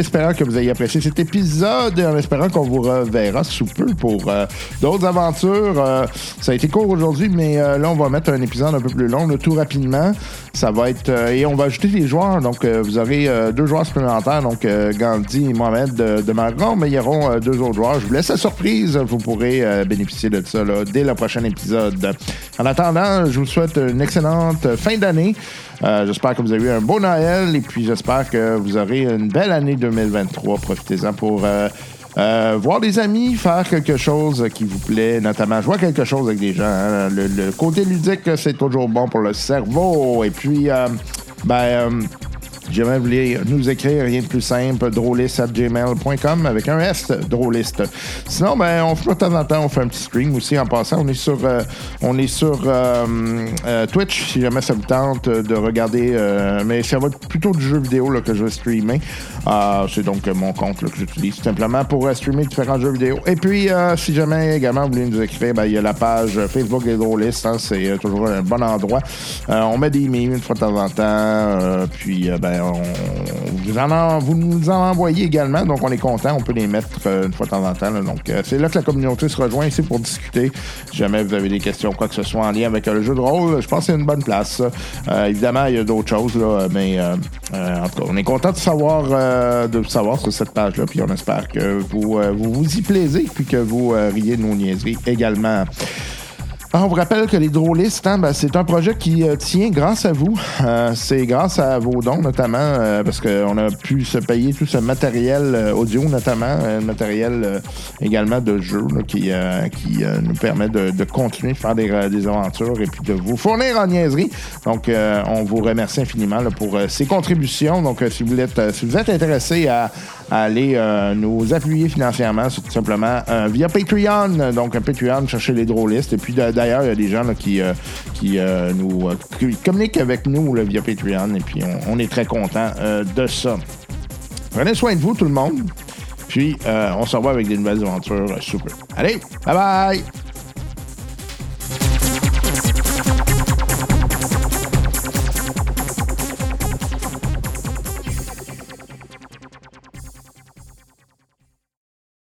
Espérant que vous ayez apprécié cet épisode, et en espérant qu'on vous reverra sous peu pour euh, d'autres aventures. Euh, ça a été court aujourd'hui, mais euh, là, on va mettre un épisode un peu plus long, là, tout rapidement. Ça va être. euh, et on va ajouter des joueurs. Donc, euh, vous aurez euh, deux joueurs supplémentaires, donc Gandhi et Mohamed de, de Margon, mais il y euh, deux autres joueurs. Je vous laisse la surprise. Vous pourrez bénéficier de ça là, dès le prochain épisode. En attendant, je vous souhaite une excellente fin d'année. J'espère que vous avez eu un beau Noël et puis j'espère que vous aurez une belle année 2023. Profitez-en pour euh, voir des amis, faire quelque chose qui vous plaît, notamment jouer à quelque chose avec des gens. hein. Le, côté ludique, c'est toujours bon pour le cerveau. Et puis, euh, ben. euh, vous voulez nous écrire, rien de plus simple, drôliste.gmail.com avec un S, drôliste. Sinon, ben, on fait de temps en temps, on fait un petit stream aussi en passant. On est sur, euh, on est sur Twitch, si jamais ça vous tente de regarder. mais ça va être plutôt du jeu vidéo là, que je vais streamer. Euh, c'est donc mon compte là, que j'utilise tout simplement pour euh, streamer différents jeux vidéo. Et puis, euh, si jamais également vous voulez nous écrire, ben, il y a la page Facebook des drôlistes. hein, c'est euh, toujours un bon endroit. On met des memes une fois de temps en temps. puis, ben, on, vous, en vous nous en envoyez également. Donc, on est content. On peut les mettre une fois de temps en temps. là. donc, c'est là que la communauté se rejoint ici pour discuter. Si jamais vous avez des questions, quoi que ce soit en lien avec le jeu de rôle, je pense que c'est une bonne place. évidemment, il y a d'autres choses, là, mais en tout cas, on est content de savoir, euh, de savoir sur cette page-là. Puis, on espère que vous, euh, vous y plaisez, puis que vous euh, riez de nos niaiseries également. Ah, on vous rappelle que les drôlistes, hein, ben, c'est un projet qui euh, tient grâce à vous. Euh, c'est grâce à vos dons, notamment, euh, parce qu'on a pu se payer tout ce matériel euh, audio, notamment, euh, matériel également de jeu, là, qui, qui nous permet de, de continuer de faire des, des aventures et puis de vous fournir en niaiserie. Donc, on vous remercie infiniment là, pour ces contributions. Donc, si, vous êtes, si vous êtes intéressé à, à aller euh, nous appuyer financièrement, tout simplement euh, via Patreon. Donc, Patreon, cherchez les drôlistes. Et puis, d'ailleurs, il y a des gens qui, euh, nous communiquent avec nous via Patreon. Et puis, on, est très content de ça. Prenez soin de vous, tout le monde. Puis, on se revoit avec des nouvelles aventures super. Allez, bye bye!